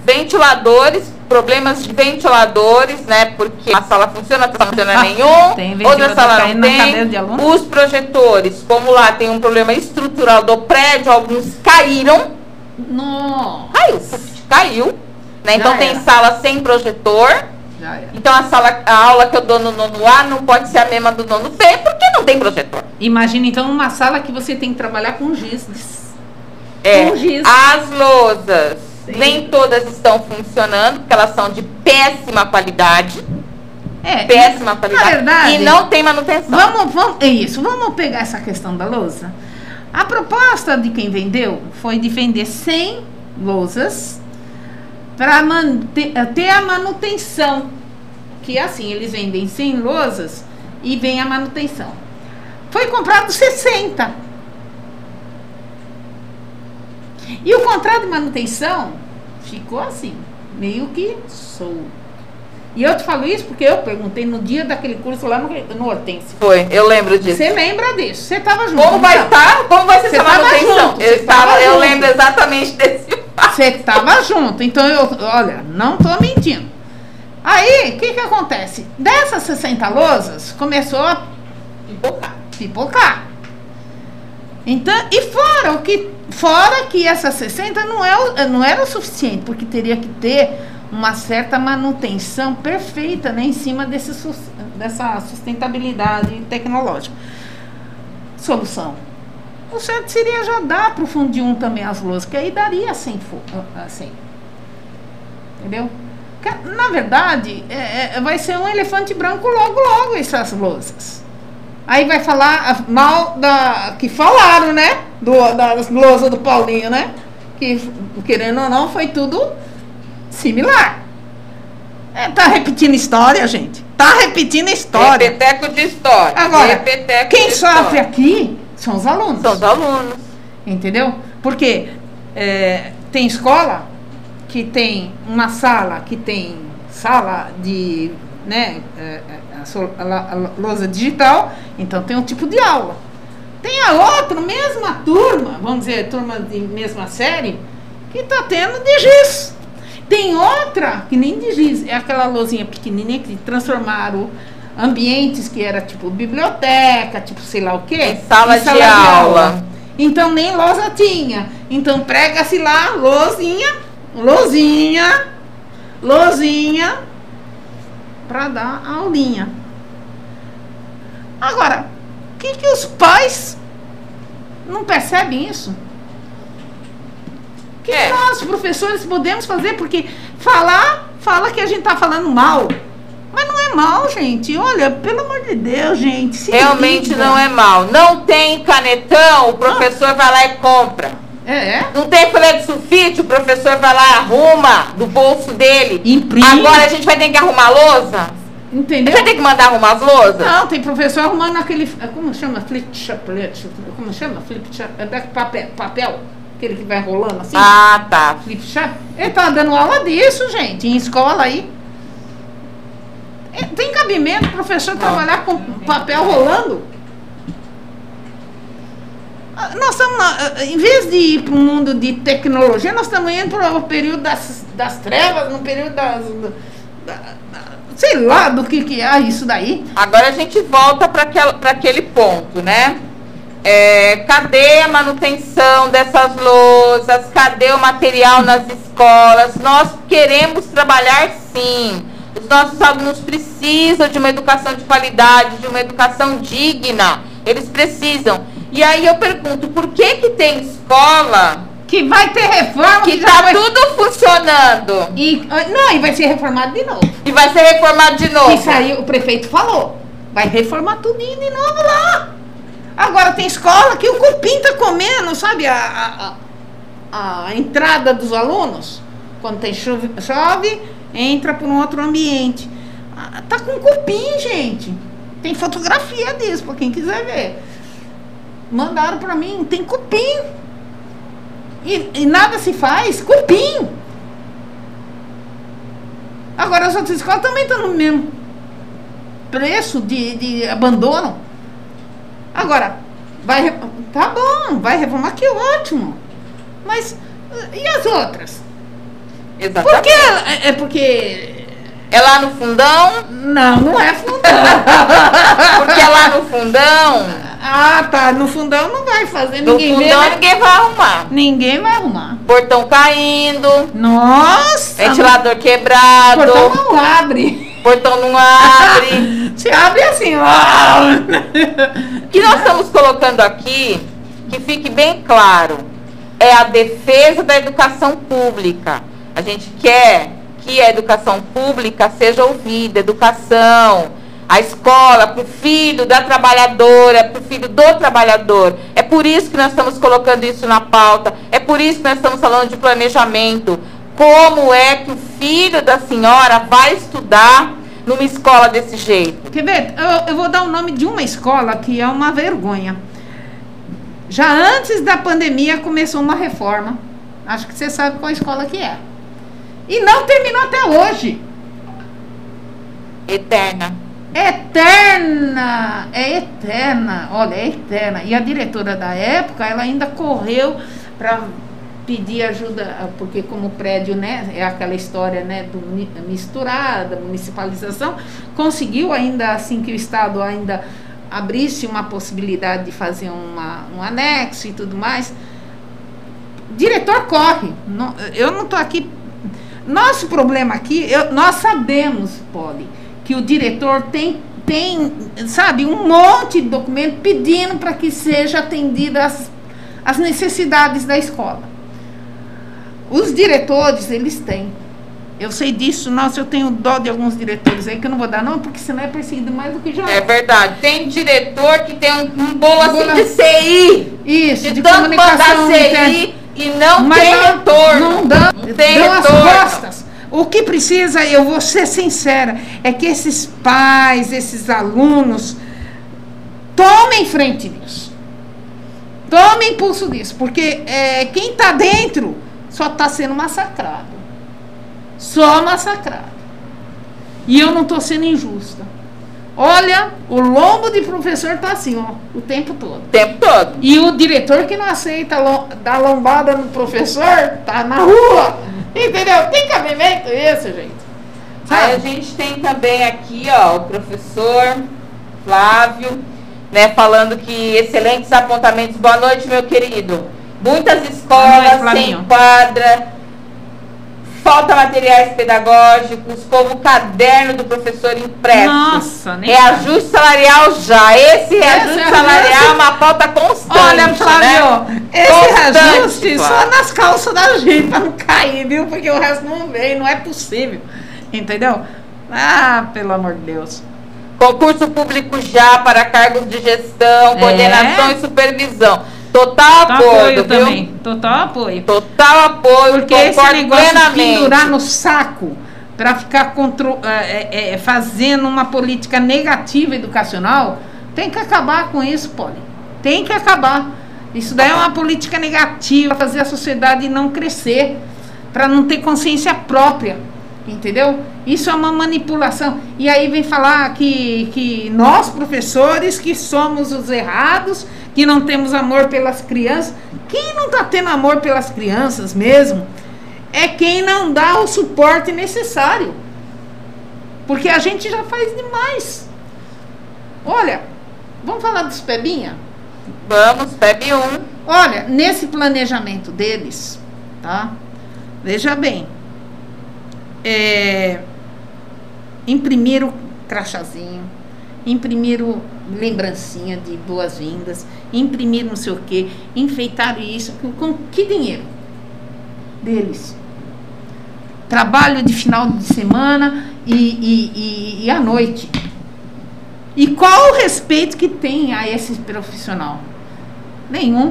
Ventiladores, problemas de ventiladores, né? Porque a sala funciona, outra não funciona nenhum, tem outra sala não tem. Os projetores, como lá tem um problema estrutural do prédio, alguns caíram. Não. Caiu, caiu. Né? Então Já tem era. sala sem projetor. Então a sala, a aula que eu dou no nono A não pode ser a mesma do nono B, porque não tem projetor. Imagina então uma sala que você tem que trabalhar com giz. É, Com giz. as lousas, Sim. nem todas estão funcionando, porque elas são de péssima qualidade. É, Péssima qualidade. verdade, e não tem manutenção. Vamos, vamos, é isso, vamos pegar essa questão da lousa. A proposta de quem vendeu foi de vender 100 lousas para ter a manutenção. Que assim, eles vendem 100 lousas e vem a manutenção. Foi comprado 60. E o contrato de manutenção ficou assim, meio que solto. E eu te falo isso porque eu perguntei no dia daquele curso lá no, no Hortense. Foi, eu lembro disso. Você lembra disso? Você estava junto. Como vai então. estar? Como vai ser Você essa manutenção? junto, eu, tava eu junto. lembro exatamente desse. Você estava junto. Então eu, olha, não tô mentindo. Aí, o que que acontece? Dessas 60 lousas, começou a pipocar. pipocar. Então, e fora o que fora que essas 60 não, é, não era o suficiente, porque teria que ter uma certa manutenção perfeita né, em cima desse, dessa sustentabilidade tecnológica. Solução. O certo seria já dar para o Fundi 1 também as lousas, que aí daria 100. fo- ah, 100. Entendeu? Na verdade, é- é- vai ser um elefante branco logo, logo essas lousas. Aí vai falar mal da. que falaram, né? Do, das lousas do Paulinho, né? Que, querendo ou não, foi tudo similar. É, tá repetindo história, gente. Tá repetindo história. Repeteco de história. Agora, Repeteco quem sofre história. aqui são os alunos. São os alunos. Entendeu? Porque é, tem escola que tem uma sala que tem sala de né, é, é, a, lousa digital, então tem um tipo de aula. Tem a outra, mesma turma, vamos dizer, turma de mesma série, que está tendo de giz. Tem outra que nem de giz, é aquela lousinha pequenininha que transformaram ambientes que era tipo biblioteca, tipo sei lá o quê. Sala em de aula. Então nem lousa tinha. Então prega-se lá, lousinha, lousinha, lousinha, para dar aulinha. Agora, o que, que os pais não percebem isso? O que, É. nós, professores, podemos fazer? Porque falar, fala que a gente tá falando mal. Mas não é mal, gente. Olha, pelo amor de Deus, gente. Realmente liga. não é mal. Não tem canetão, o professor vai lá e compra. É, é. Não tem folha de sulfite, o professor vai lá e arruma do bolso dele. Imprime. Agora a gente vai ter que arrumar a lousa? Entendeu? vai ter que mandar arrumar as lousas? Não, tem professor arrumando aquele. Como chama? Flip chaplet. Como chama? Flip chap, é papel, papel. Aquele que vai rolando assim. Ah, tá. Flip chap. Ele tá dando aula disso, gente, em escola aí. É, Tem cabimento o professor trabalhar com papel rolando? Ah, Nós estamos, na- em vez de ir para um mundo de tecnologia, nós estamos indo para o período das, das trevas, no período das. da- da- sei lá do que, que é isso daí. Agora a gente volta para aquele ponto, né? É, cadê a manutenção dessas lousas? Cadê o material nas escolas? Nós queremos trabalhar sim. Os nossos alunos precisam de uma educação de qualidade, de uma educação digna. Eles precisam. E aí eu pergunto, por que que tem escola Que vai ter reforma que já tá vai- tudo funcionando E, ah, não, e vai ser reformado de novo. e vai ser reformado de novo? Isso aí o prefeito falou. Vai reformar tudinho de novo lá. Agora tem escola que o cupim tá comendo, sabe? A, a, a- entrada dos alunos. Quando tem chove, chove, entra por um outro ambiente. Ah, Tá com cupim, gente. Tem fotografia disso, pra quem quiser ver. Mandaram pra mim, tem cupim. E, e nada se faz, cupim. Agora as outras escolas também estão no mesmo preço de, de abandono. Agora, Vai, tá bom, vai reformar, que ótimo. Mas e as outras? Exatamente. Por que? É, é porque. É lá no fundão? Não, não é fundão. porque é lá no fundão. Ah, tá. No fundão não vai fazer. No ninguém fundão vê, né? ninguém vai arrumar. Ninguém vai arrumar. Portão caindo. Nossa! Ventilador quebrado. Portão não abre. Portão não abre. Se abre assim, ó. O que nós estamos colocando aqui, que fique bem claro, é a defesa da educação pública. A gente quer que a educação pública seja ouvida, educação, a escola para o filho da trabalhadora, para o filho do trabalhador. É por isso que nós estamos colocando isso na pauta, é por isso que nós estamos falando de planejamento. Como é que o filho da senhora vai estudar numa escola desse jeito? Quer ver? Eu, eu vou dar o nome de uma escola que é uma vergonha. Já antes da pandemia começou uma reforma. Acho que você sabe qual escola que é. E não terminou até hoje. Eterna. Eterna! É eterna. Olha, é eterna. E a diretora da época, ela ainda correu para pedir ajuda, porque como o prédio, né, é aquela história, né, do mi- misturada, municipalização, conseguiu ainda assim que o estado ainda abrisse uma possibilidade de fazer uma, um anexo e tudo mais. Diretor corre. Não- eu não estou aqui. Nosso problema aqui, eu- nós sabemos, Poli, que o diretor tem, tem, sabe, um monte de documento pedindo para que seja atendida as, as necessidades da escola. Os diretores, eles têm. Eu sei disso, nossa, eu tenho dó de alguns diretores aí, que eu não vou dar nome, porque senão é perseguido mais do que já É verdade. Tem diretor que tem um, um bolo assim de CI. Isso, De, de, comunicação interna. CI e não Mas tem não- retorno. Não dá, Não tem dão as retorno. costas. O que precisa, eu vou ser sincera, é que esses pais, esses alunos, tomem frente disso. Tomem impulso disso, porque é, quem está dentro só está sendo massacrado. Só massacrado. E eu não estou sendo injusta. Olha, o lombo de professor está assim, ó, o tempo todo. O tempo todo. E o diretor que não aceita dar lombada no professor, tá na rua. Entendeu? Tem cabimento isso, gente. Aí a Sabe? gente tem também aqui, ó, o professor Flávio, né, falando que excelentes apontamentos. Boa noite, meu querido. Muitas escolas sem quadra, falta materiais pedagógicos, como o caderno do professor impresso. Nossa, nem Reajuste salarial já. Esse reajuste Esse salarial é uma pauta constante. Olha, Flávio, né? esse Constante, reajuste só Flávio. nas calças da gente pra não cair, viu? Porque o resto não vem, não é possível. Entendeu? Ah, pelo amor de Deus. Concurso público já para cargos de gestão, É. coordenação e supervisão. Total Total apoio, apoio também. Total apoio. Total apoio, Porque esse negócio de pendurar no saco para ficar contro- é, é, é, fazendo uma política negativa educacional, tem que acabar com isso, Poli. Tem que acabar. Isso daí é uma política negativa, fazer a sociedade não crescer, para não ter consciência própria. Entendeu? Isso é uma manipulação. E aí vem falar que, que nós, professores, que somos os errados, que não temos amor pelas crianças. Quem não está tendo amor pelas crianças mesmo é quem não dá o suporte necessário. Porque a gente já faz demais. Olha, vamos falar dos Pebinha? Vamos, PEB 1. Olha, nesse planejamento deles, tá? Veja bem. É, imprimiram crachazinho, imprimiram lembrancinha de boas-vindas, imprimiram não sei o quê, enfeitaram isso com, com que dinheiro? Deles. Trabalho de final de semana e, e, e, e à noite. E qual o respeito que tem a esse profissional? Nenhum.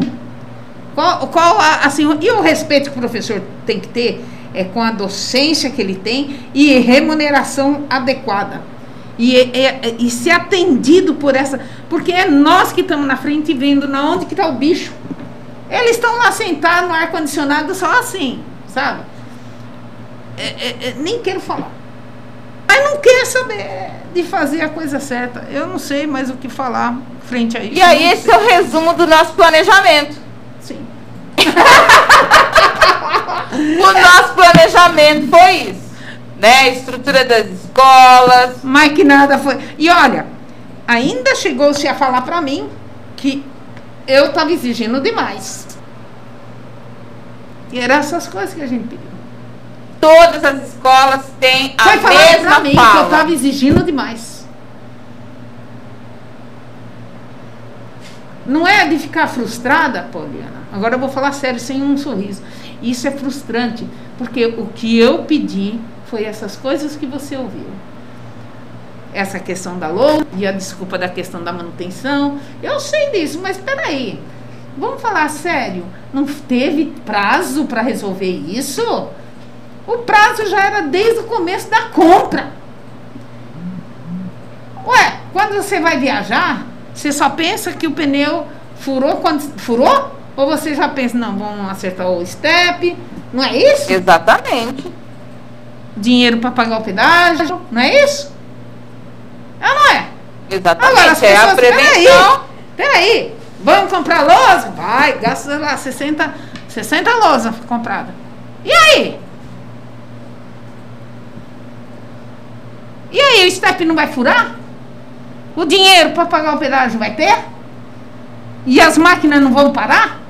Qual, qual a, assim, e o respeito que o professor tem que ter é com a docência que ele tem e remuneração adequada. E, e, e ser atendido por essa. Porque é nós que estamos na frente vendo na onde que está o bicho. Eles estão lá sentados no ar-condicionado só assim, sabe? É, é, é, nem quero falar. Mas não quer saber de fazer a coisa certa. Eu não sei mais o que falar frente a isso. E aí, esse é o resumo do nosso planejamento. Sim. O nosso planejamento foi isso. Né? A estrutura das escolas. Mas que nada foi. E olha, ainda chegou-se a falar para mim que eu estava exigindo demais. E eram essas coisas que a gente pediu. Todas as escolas têm a Foi falar mesma pra mim fala. que eu estava exigindo demais. Não é de ficar frustrada, Poliana. Agora eu vou falar sério, sem um sorriso. Isso é frustrante, porque o que eu pedi foi essas coisas que você ouviu. Essa questão da louça e a desculpa da questão da manutenção. Eu sei disso, mas peraí. Vamos falar sério? Não teve prazo para resolver isso? O prazo já era desde o começo da compra. Ué, quando você vai viajar, você só pensa que o pneu furou quando furou? Ou você já pensa, não, vamos acertar o step? Não é isso? Exatamente. Dinheiro para pagar o pedágio? Não é isso? É ou não é? Exatamente. Agora as é a pessoas, prevenção. peraí, peraí, vamos comprar lousa? Vai, gasta lá 60, 60 lousas comprada. E aí? E aí, o step não vai furar? O dinheiro para pagar o pedágio vai ter? E as máquinas não vão parar?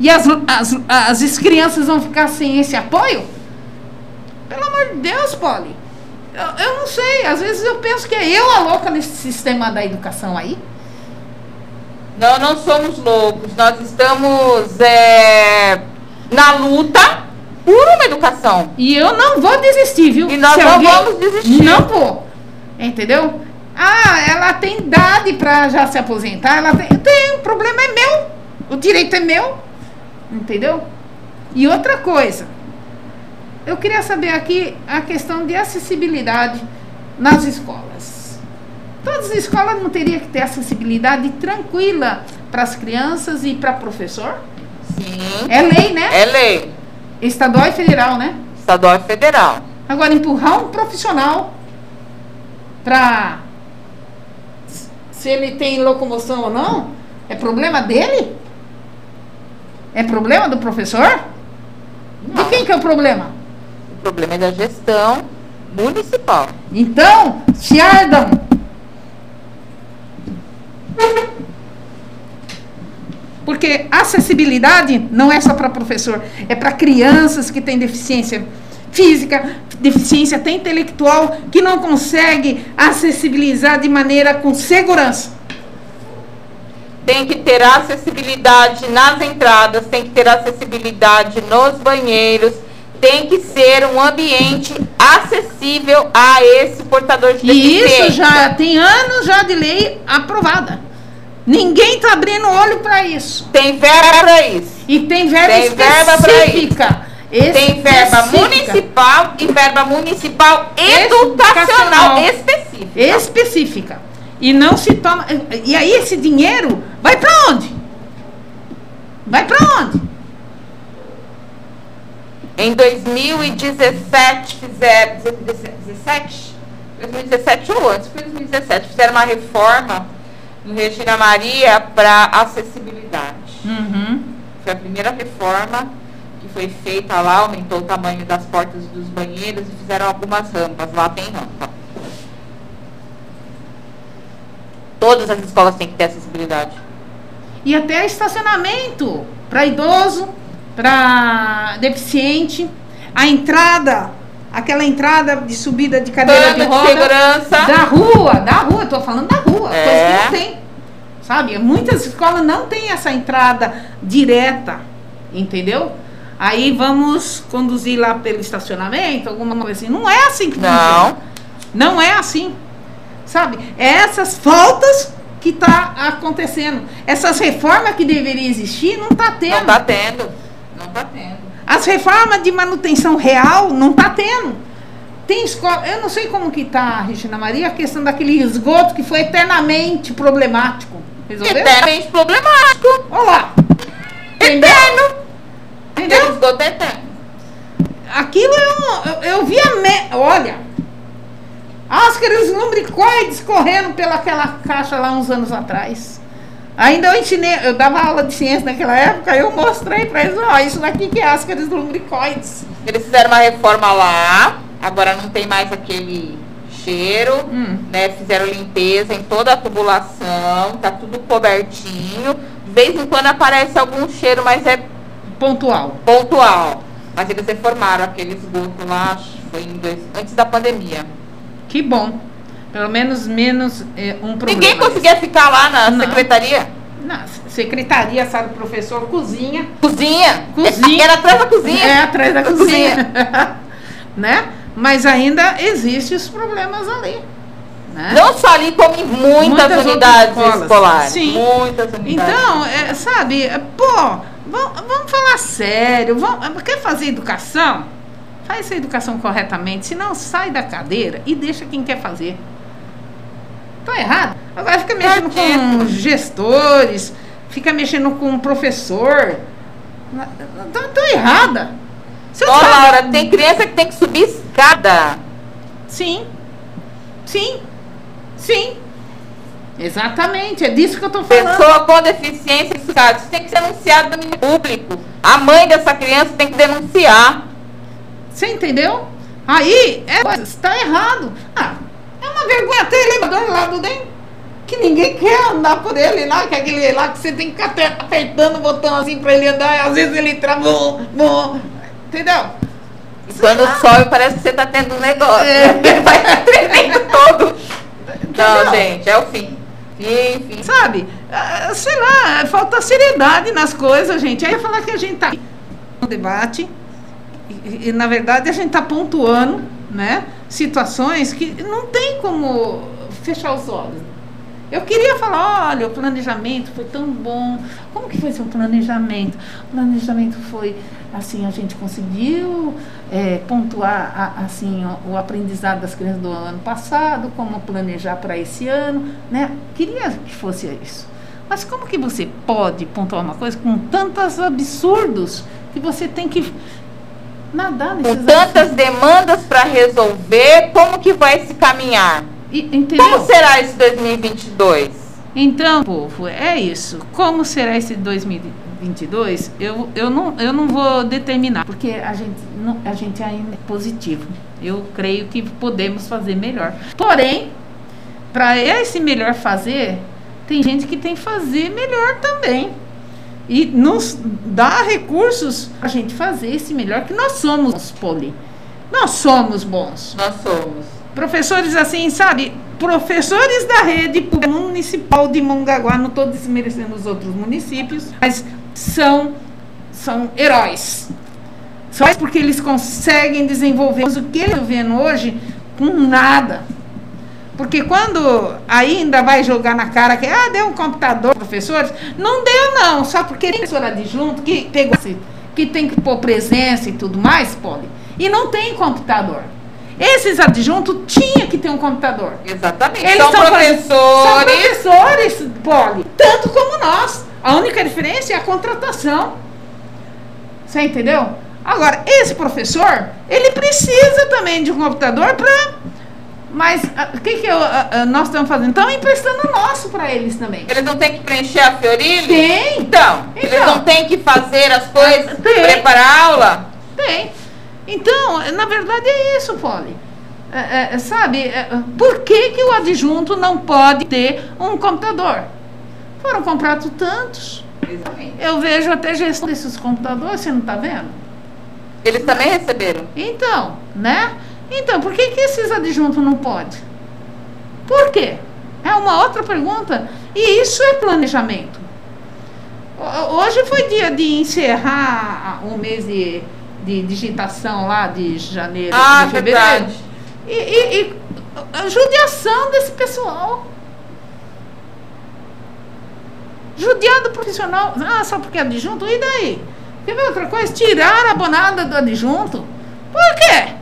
E as, as, as, as crianças vão ficar sem esse apoio? Pelo amor de Deus, Polly. Eu, eu não sei, às vezes eu penso que é eu a louca nesse sistema da educação aí. Não, não somos loucos. Nós estamos é, na luta por uma educação. E eu não vou desistir, viu? E nós Se não vamos desistir. Não vou. Entendeu? Ah, ela tem idade para já se aposentar. Ela tem, tem, o problema é meu. O direito é meu. Entendeu? E outra coisa. Eu queria saber aqui a questão de acessibilidade nas escolas. Todas as escolas não teriam que ter acessibilidade tranquila para as crianças e para professor? Sim. É lei, né? É lei. Estadual e federal, né? Estadual e federal. Agora, empurrar um profissional para se ele tem locomoção ou não, é problema dele? É problema do professor? De quem que é o problema? O problema é da gestão municipal. Então, se ardam. Porque acessibilidade não é só para professor, é para crianças que têm deficiência física, deficiência até intelectual, que não consegue acessibilizar de maneira com segurança. Tem que ter acessibilidade nas entradas, tem que ter acessibilidade nos banheiros, tem que ser um ambiente acessível a esse portador de E deficiência. isso já tem anos já de lei aprovada. Ninguém está abrindo olho para isso. tem verba para isso. E tem verba Tem verba específica. Tem verba municipal e verba municipal Educacional. educacional específica. específica. E não se toma. E aí esse dinheiro vai para onde? Vai para onde? Em 2017 fizeram 17? 2017 ou antes, foi 2017, fizeram uma reforma no Regina Maria para acessibilidade. Uhum. Foi a primeira reforma que foi feita lá, aumentou o tamanho das portas dos banheiros e fizeram algumas rampas. Lá tem rampa. Todas as escolas têm que ter acessibilidade. E até estacionamento para idoso, para deficiente. A entrada, aquela entrada de subida de cadeira de Banda de roda. segurança. Da rua, da rua, tô falando da rua, É. coisa que não tem. Sabe? Muitas escolas não têm essa entrada direta, entendeu? Aí vamos conduzir lá pelo estacionamento, alguma coisa assim. Não é assim que Não. funciona. Não é assim. Sabe? É essas faltas que tá acontecendo. Essas reformas que deveriam existir não tá tendo. Não tá tendo. Não tá tendo. As reformas de manutenção real não tá tendo. Tem escola, eu não sei como que tá, Regina Maria, a questão daquele esgoto que foi eternamente problemático. Resolveu? Eternamente problemático. Olha lá. Entendeu? Eterno. Entendeu? esgoto é eterno. aquilo eu, eu, eu via. Me, olha, ascaris lumbricoides correndo pelaquela caixa lá uns anos atrás. Ainda eu ensinei, eu dava aula de ciência naquela época, eu mostrei para eles, ó, isso daqui que é ascaris lumbricoides. Eles fizeram uma reforma lá, agora não tem mais aquele cheiro, hum. né? Fizeram limpeza em toda a tubulação, tá tudo cobertinho. De vez em quando aparece algum cheiro, mas é pontual. Pontual. Mas eles reformaram aquele esgoto lá, foi dois, antes da pandemia. Que bom. Pelo menos menos é, um problema. Ninguém conseguia ficar lá na Não. secretaria? Na secretaria, sabe, professor, cozinha. Cozinha? Cozinha. Era atrás da cozinha. É, atrás da cozinha. né? Mas ainda existem os problemas ali. Né? Não só ali, como em muitas, muitas unidades escolares. Sim. Muitas unidades. Então, é, sabe, é, pô, vamos, vamos falar sério. Vamos, quer fazer educação? Faz essa educação corretamente. Se não, sai da cadeira e deixa quem quer fazer. Tá errado. Agora fica mexendo com gestores, fica mexendo com professor. Tá, tá errada. Ô, Laura, tem criança que tem que subir escada. Sim. Sim. Sim. Exatamente, é disso que eu estou falando. Pessoa com deficiência escada. Isso tem que ser anunciado no público. A mãe dessa criança tem que denunciar. Você entendeu? Aí, é, está errado. Ah, é uma vergonha ter elevador lá do dentro. Que ninguém quer andar por ele lá, que é aquele lá que você tem que ficar apertando o botão assim para ele andar, e às vezes ele trava. Entendeu? E quando ah. sobe, parece que você tá tendo um negócio. É. Né? Vai tremendo todo. Não, gente, é o fim. Enfim. Sabe? Ah, sei lá, falta seriedade nas coisas, gente. Aí falar que a gente tá no debate. E, na verdade a gente está pontuando né, situações que não tem como fechar os olhos. Eu queria falar, olha, o planejamento foi tão bom. Como que foi seu planejamento? O planejamento foi assim, a gente conseguiu é, pontuar a, assim o, o, aprendizado das crianças do ano passado, como planejar para esse ano, né? Queria que fosse isso. Mas como que você pode pontuar uma coisa com tantos absurdos que você tem que nadar nesses Com tantas absurdos? demandas para resolver, como que vai se caminhar? Entendeu? Como será esse 2022? Então, povo, é isso. Como será esse 2022? Eu, eu, não, eu não vou determinar, porque a gente, não, a gente ainda é positivo. Eu creio que podemos fazer melhor. Porém, para esse melhor fazer, tem gente que tem que fazer melhor também. E nos dá recursos para a gente fazer esse melhor, que nós somos poli. Nós somos bons. Nós somos professores assim, sabe? Professores da rede municipal de Mongaguá, não estou desmerecendo os outros municípios, mas são, são heróis. Só porque eles conseguem desenvolver o que eles estão vendo hoje com nada. Porque quando ainda vai jogar na cara que ah, deu um computador, professores, não deu não, só porque tem professor adjunto que pegou que tem que pôr presença e tudo mais, pode. E não tem computador. Esses adjuntos tinha que ter um computador. Exatamente. Eles são, são professores. São professores, Poli, tanto como nós. A única diferença é a contratação. Você entendeu? Agora, esse professor, ele precisa também de um computador para. Mas ah, o que, que eu, ah, ah, nós estamos fazendo? Estamos emprestando o nosso para eles também. Eles não têm que preencher a Fiorilha? Tem. Então, então, eles não têm que fazer as coisas, tem. preparar a aula? Tem. Então, na verdade é isso, Polly. É, é, sabe, é, por que, que o adjunto não pode ter um computador? Foram comprados tantos. Exatamente. Eu vejo até gestão desses computadores, você não está vendo? Eles também receberam. Então, né? Então, por que, que esses adjuntos não podem? Por quê? É uma outra pergunta. E isso é planejamento. Hoje foi dia de encerrar o mês de de digitação lá de janeiro, ah, de fevereiro. Verdade. E, e, e a judiação desse pessoal. Judiado profissional. Ah, só porque é adjunto? E daí? Quer ver outra coisa? Tirar a abonada do adjunto? Por quê?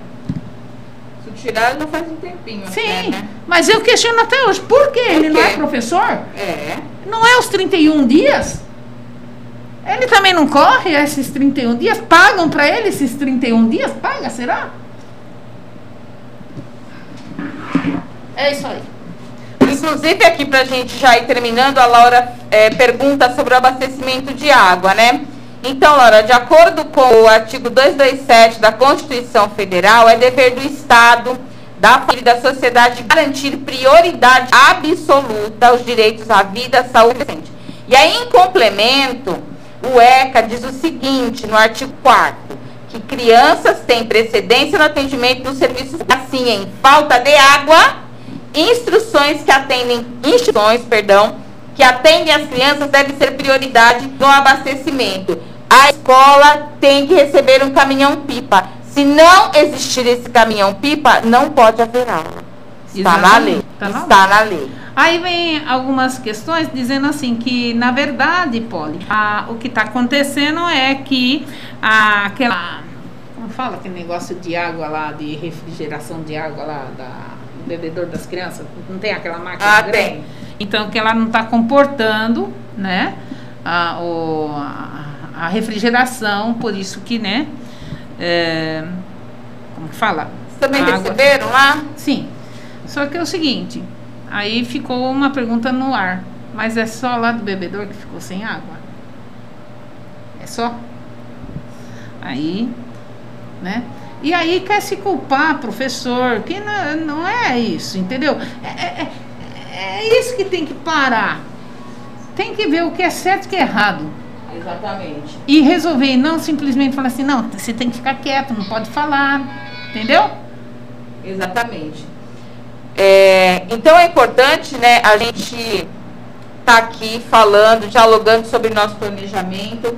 Tirar, já faz um tempinho. Sim, até, né? mas eu questiono até hoje. Por? Por Ele não é professor? É. Não é os 31 dias? Ele também não corre esses 31 dias? Pagam para ele esses 31 dias? Paga, será? É isso aí. Inclusive, aqui para a gente já ir terminando, a Laura é, pergunta sobre o abastecimento de água, né? Então, Laura, de acordo com o artigo 227 da Constituição Federal, é dever do Estado, da família e da sociedade garantir prioridade absoluta aos direitos à vida, à saúde e decente. E aí, em complemento, o ECA diz o seguinte, no artigo 4 que crianças têm precedência no atendimento dos serviços, assim, em falta de água, instruções que atendem, instituições, perdão, que atendem as crianças devem ser prioridade no abastecimento. A escola tem que receber um caminhão-pipa. Se não existir esse caminhão-pipa, não pode haver aula. Está Exatamente. na lei. Tá na Está lei. na lei. Aí vem algumas questões dizendo assim que, na verdade, Poli, a, o que está acontecendo é que a, aquela. Como fala aquele negócio de água lá, de refrigeração de água lá, da bebedor das crianças? Não tem aquela máquina ah, grande? Tem. Então, que ela não está comportando, né? A, o, a, a, refrigeração, por isso que, né? É, como que fala? Também receberam lá? Sim. Só que é o seguinte, aí ficou uma pergunta no ar. Mas é só lá do bebedor que ficou sem água? É só? Aí, né? E aí quer se culpar, professor, que não, não é isso, entendeu? É, é, é, isso que tem que parar. Tem que ver o que é certo e o que é errado. Exatamente. E resolver, não simplesmente falar assim, não, você tem que ficar quieto, não pode falar. Entendeu? Exatamente. É, então é importante, né, a gente estar tá aqui falando, dialogando sobre nosso planejamento.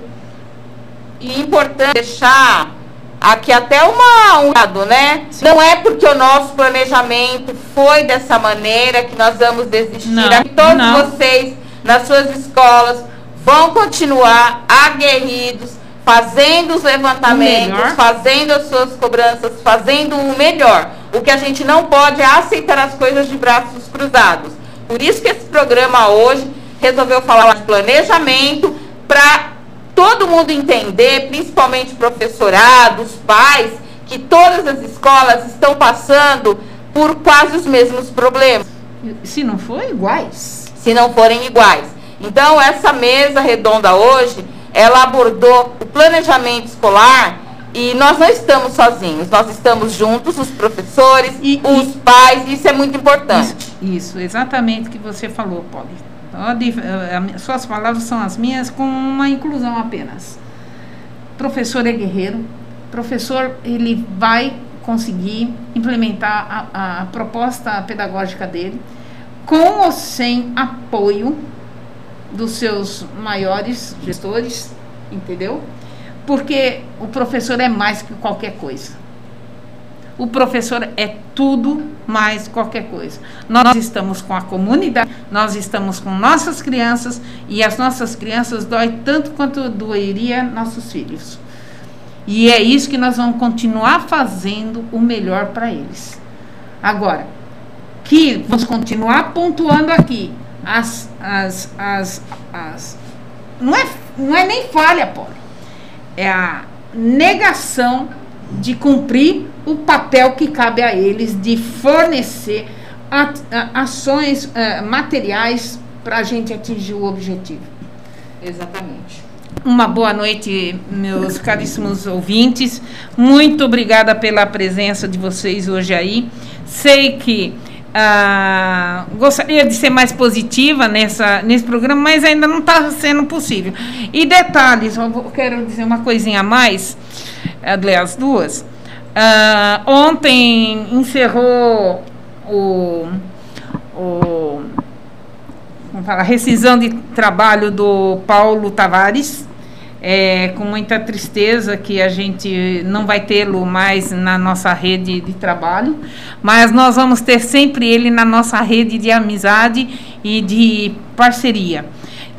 E importante deixar aqui até uma, um lado, né? Sim. Não é porque o nosso planejamento foi dessa maneira que nós vamos desistir. Não, aqui todos não. vocês, nas suas escolas, vão continuar aguerridos, fazendo os levantamentos, fazendo as suas cobranças, fazendo o melhor. O que a gente não pode é aceitar as coisas de braços cruzados. Por isso que esse programa hoje resolveu falar de planejamento para todo mundo entender, principalmente professorado, os pais, que todas as escolas estão passando por quase os mesmos problemas. Se não forem iguais. Se não forem iguais. Então, essa mesa redonda hoje, ela abordou o planejamento escolar e nós não estamos sozinhos, nós estamos juntos, os professores, e, os e, pais, isso é muito importante. Isso, isso exatamente o que você falou, Paulo. Então, suas palavras são as minhas com uma inclusão apenas. Professor é guerreiro, professor ele vai conseguir implementar a, a proposta pedagógica dele com ou sem apoio dos seus maiores gestores, entendeu? Porque o professor é mais que qualquer coisa. O professor é tudo mais qualquer coisa. Nós estamos com a comunidade, nós estamos com nossas crianças e as nossas crianças dói tanto quanto doeria nossos filhos. E é isso que nós vamos continuar fazendo o melhor para eles. Agora, que vamos continuar pontuando aqui as, as, as, as não é, não é nem falha, Paulo. É a negação de cumprir o papel que cabe a eles de fornecer a, a, ações uh, materiais para a gente atingir o objetivo. Exatamente. Uma boa noite, meus caríssimos ouvintes. Muito obrigada pela presença de vocês hoje aí. Sei que ah, gostaria de ser mais positiva nessa, nesse programa, mas ainda não está sendo possível. E detalhes, eu quero dizer uma coisinha a mais, aliás, duas. Ah, ontem encerrou o, o rescisão de trabalho do Paulo Tavares. É, com muita tristeza que a gente não vai tê-lo mais na nossa rede de trabalho, mas nós vamos ter sempre ele na nossa rede de amizade e de parceria.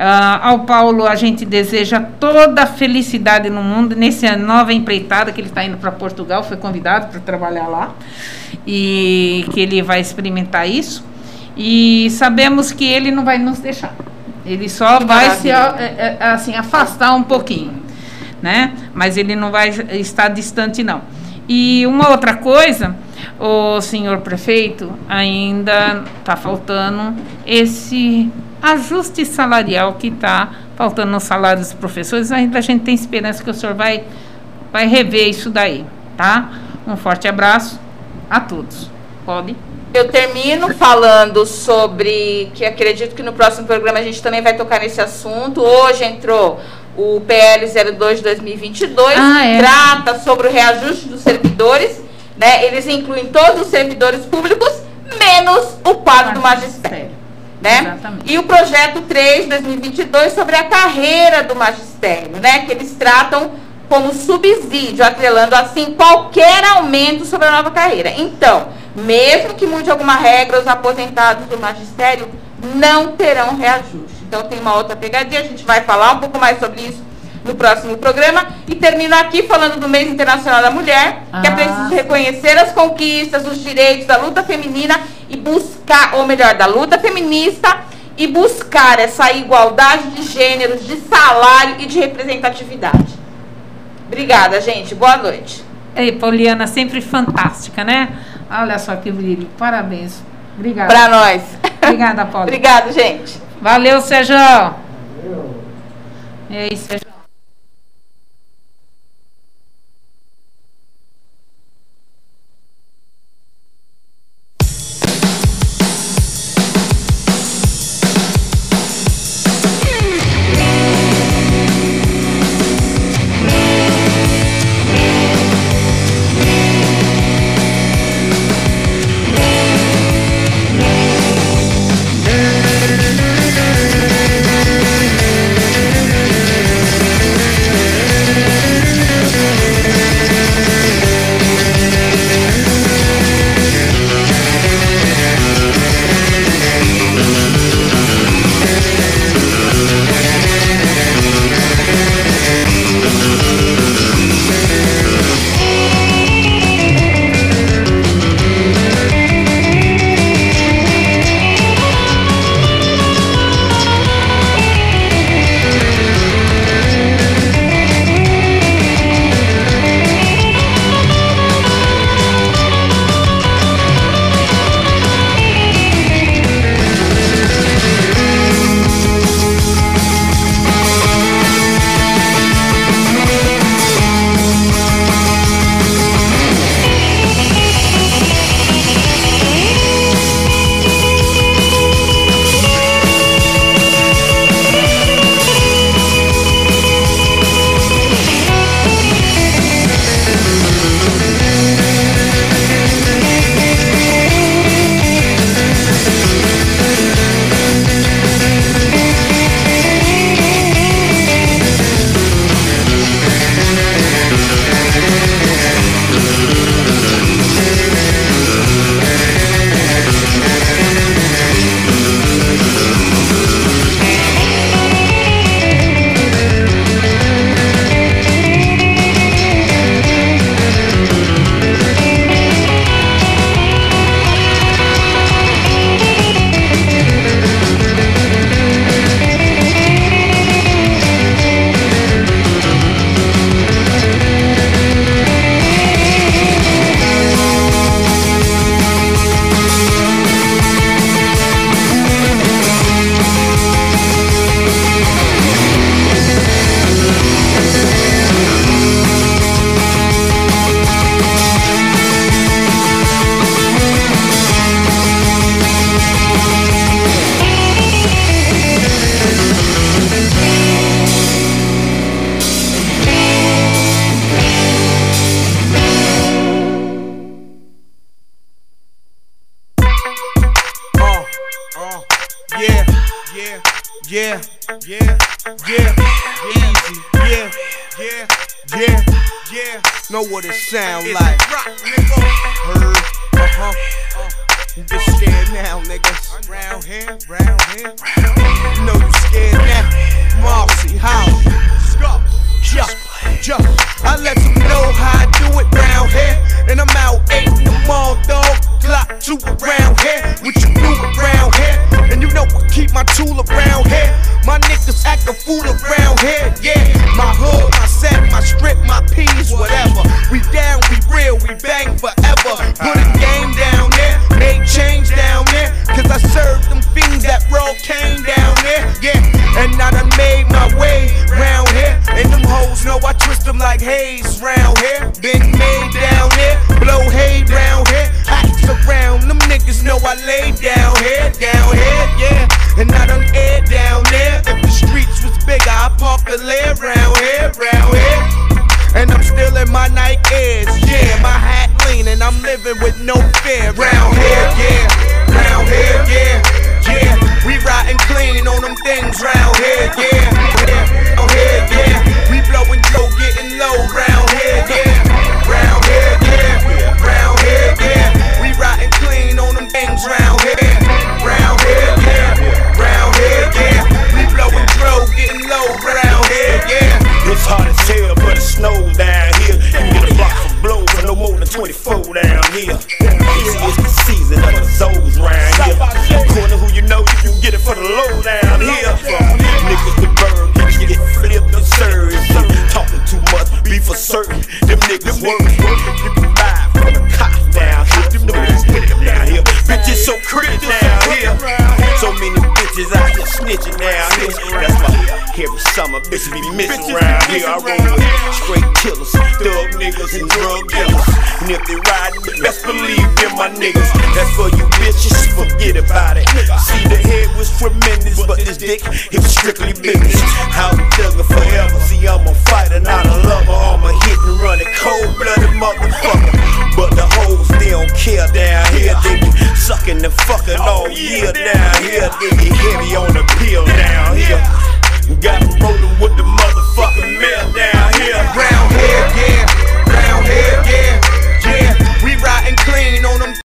Uh, ao Paulo, a gente deseja toda a felicidade no mundo nessa nova empreitada que ele está indo para Portugal, foi convidado para trabalhar lá e que ele vai experimentar isso. E sabemos que ele não vai nos deixar. Ele só que vai se é, é, assim afastar um pouquinho, né? Mas ele não vai estar distante não. E uma outra coisa, o senhor prefeito, ainda está faltando esse ajuste salarial que está faltando no salário dos professores. Ainda a gente tem esperança que o senhor vai, vai rever isso daí, tá? Um forte abraço a todos. Pode. Eu termino falando sobre que acredito que no próximo programa a gente também vai tocar nesse assunto. Hoje entrou o PL 02 de 2022, ah, é. trata sobre o reajuste dos servidores, né? Eles incluem todos os servidores públicos, menos o quadro do magistério, né? Exatamente. E o projeto 3 de 2022 sobre a carreira do magistério, né? Que eles tratam como subsídio, atrelando assim qualquer aumento sobre a nova carreira. Então, mesmo que mude alguma regra, os aposentados do magistério não terão reajuste. Então tem uma outra pegadinha, a gente vai falar um pouco mais sobre isso no próximo programa. E termino aqui falando do mês internacional da mulher, ah. que é ah. preciso reconhecer as conquistas, os direitos da luta feminina e buscar, ou melhor, da luta feminista e buscar essa igualdade de gêneros, de salário e de representatividade. Obrigada, gente. Boa noite. Ei, Poliana, sempre fantástica, né? Olha só que brilho. Parabéns. Obrigada. Para nós. Obrigada, Paulo. Obrigada, gente. Valeu, Sérgio. Valeu. É isso, Sérgio.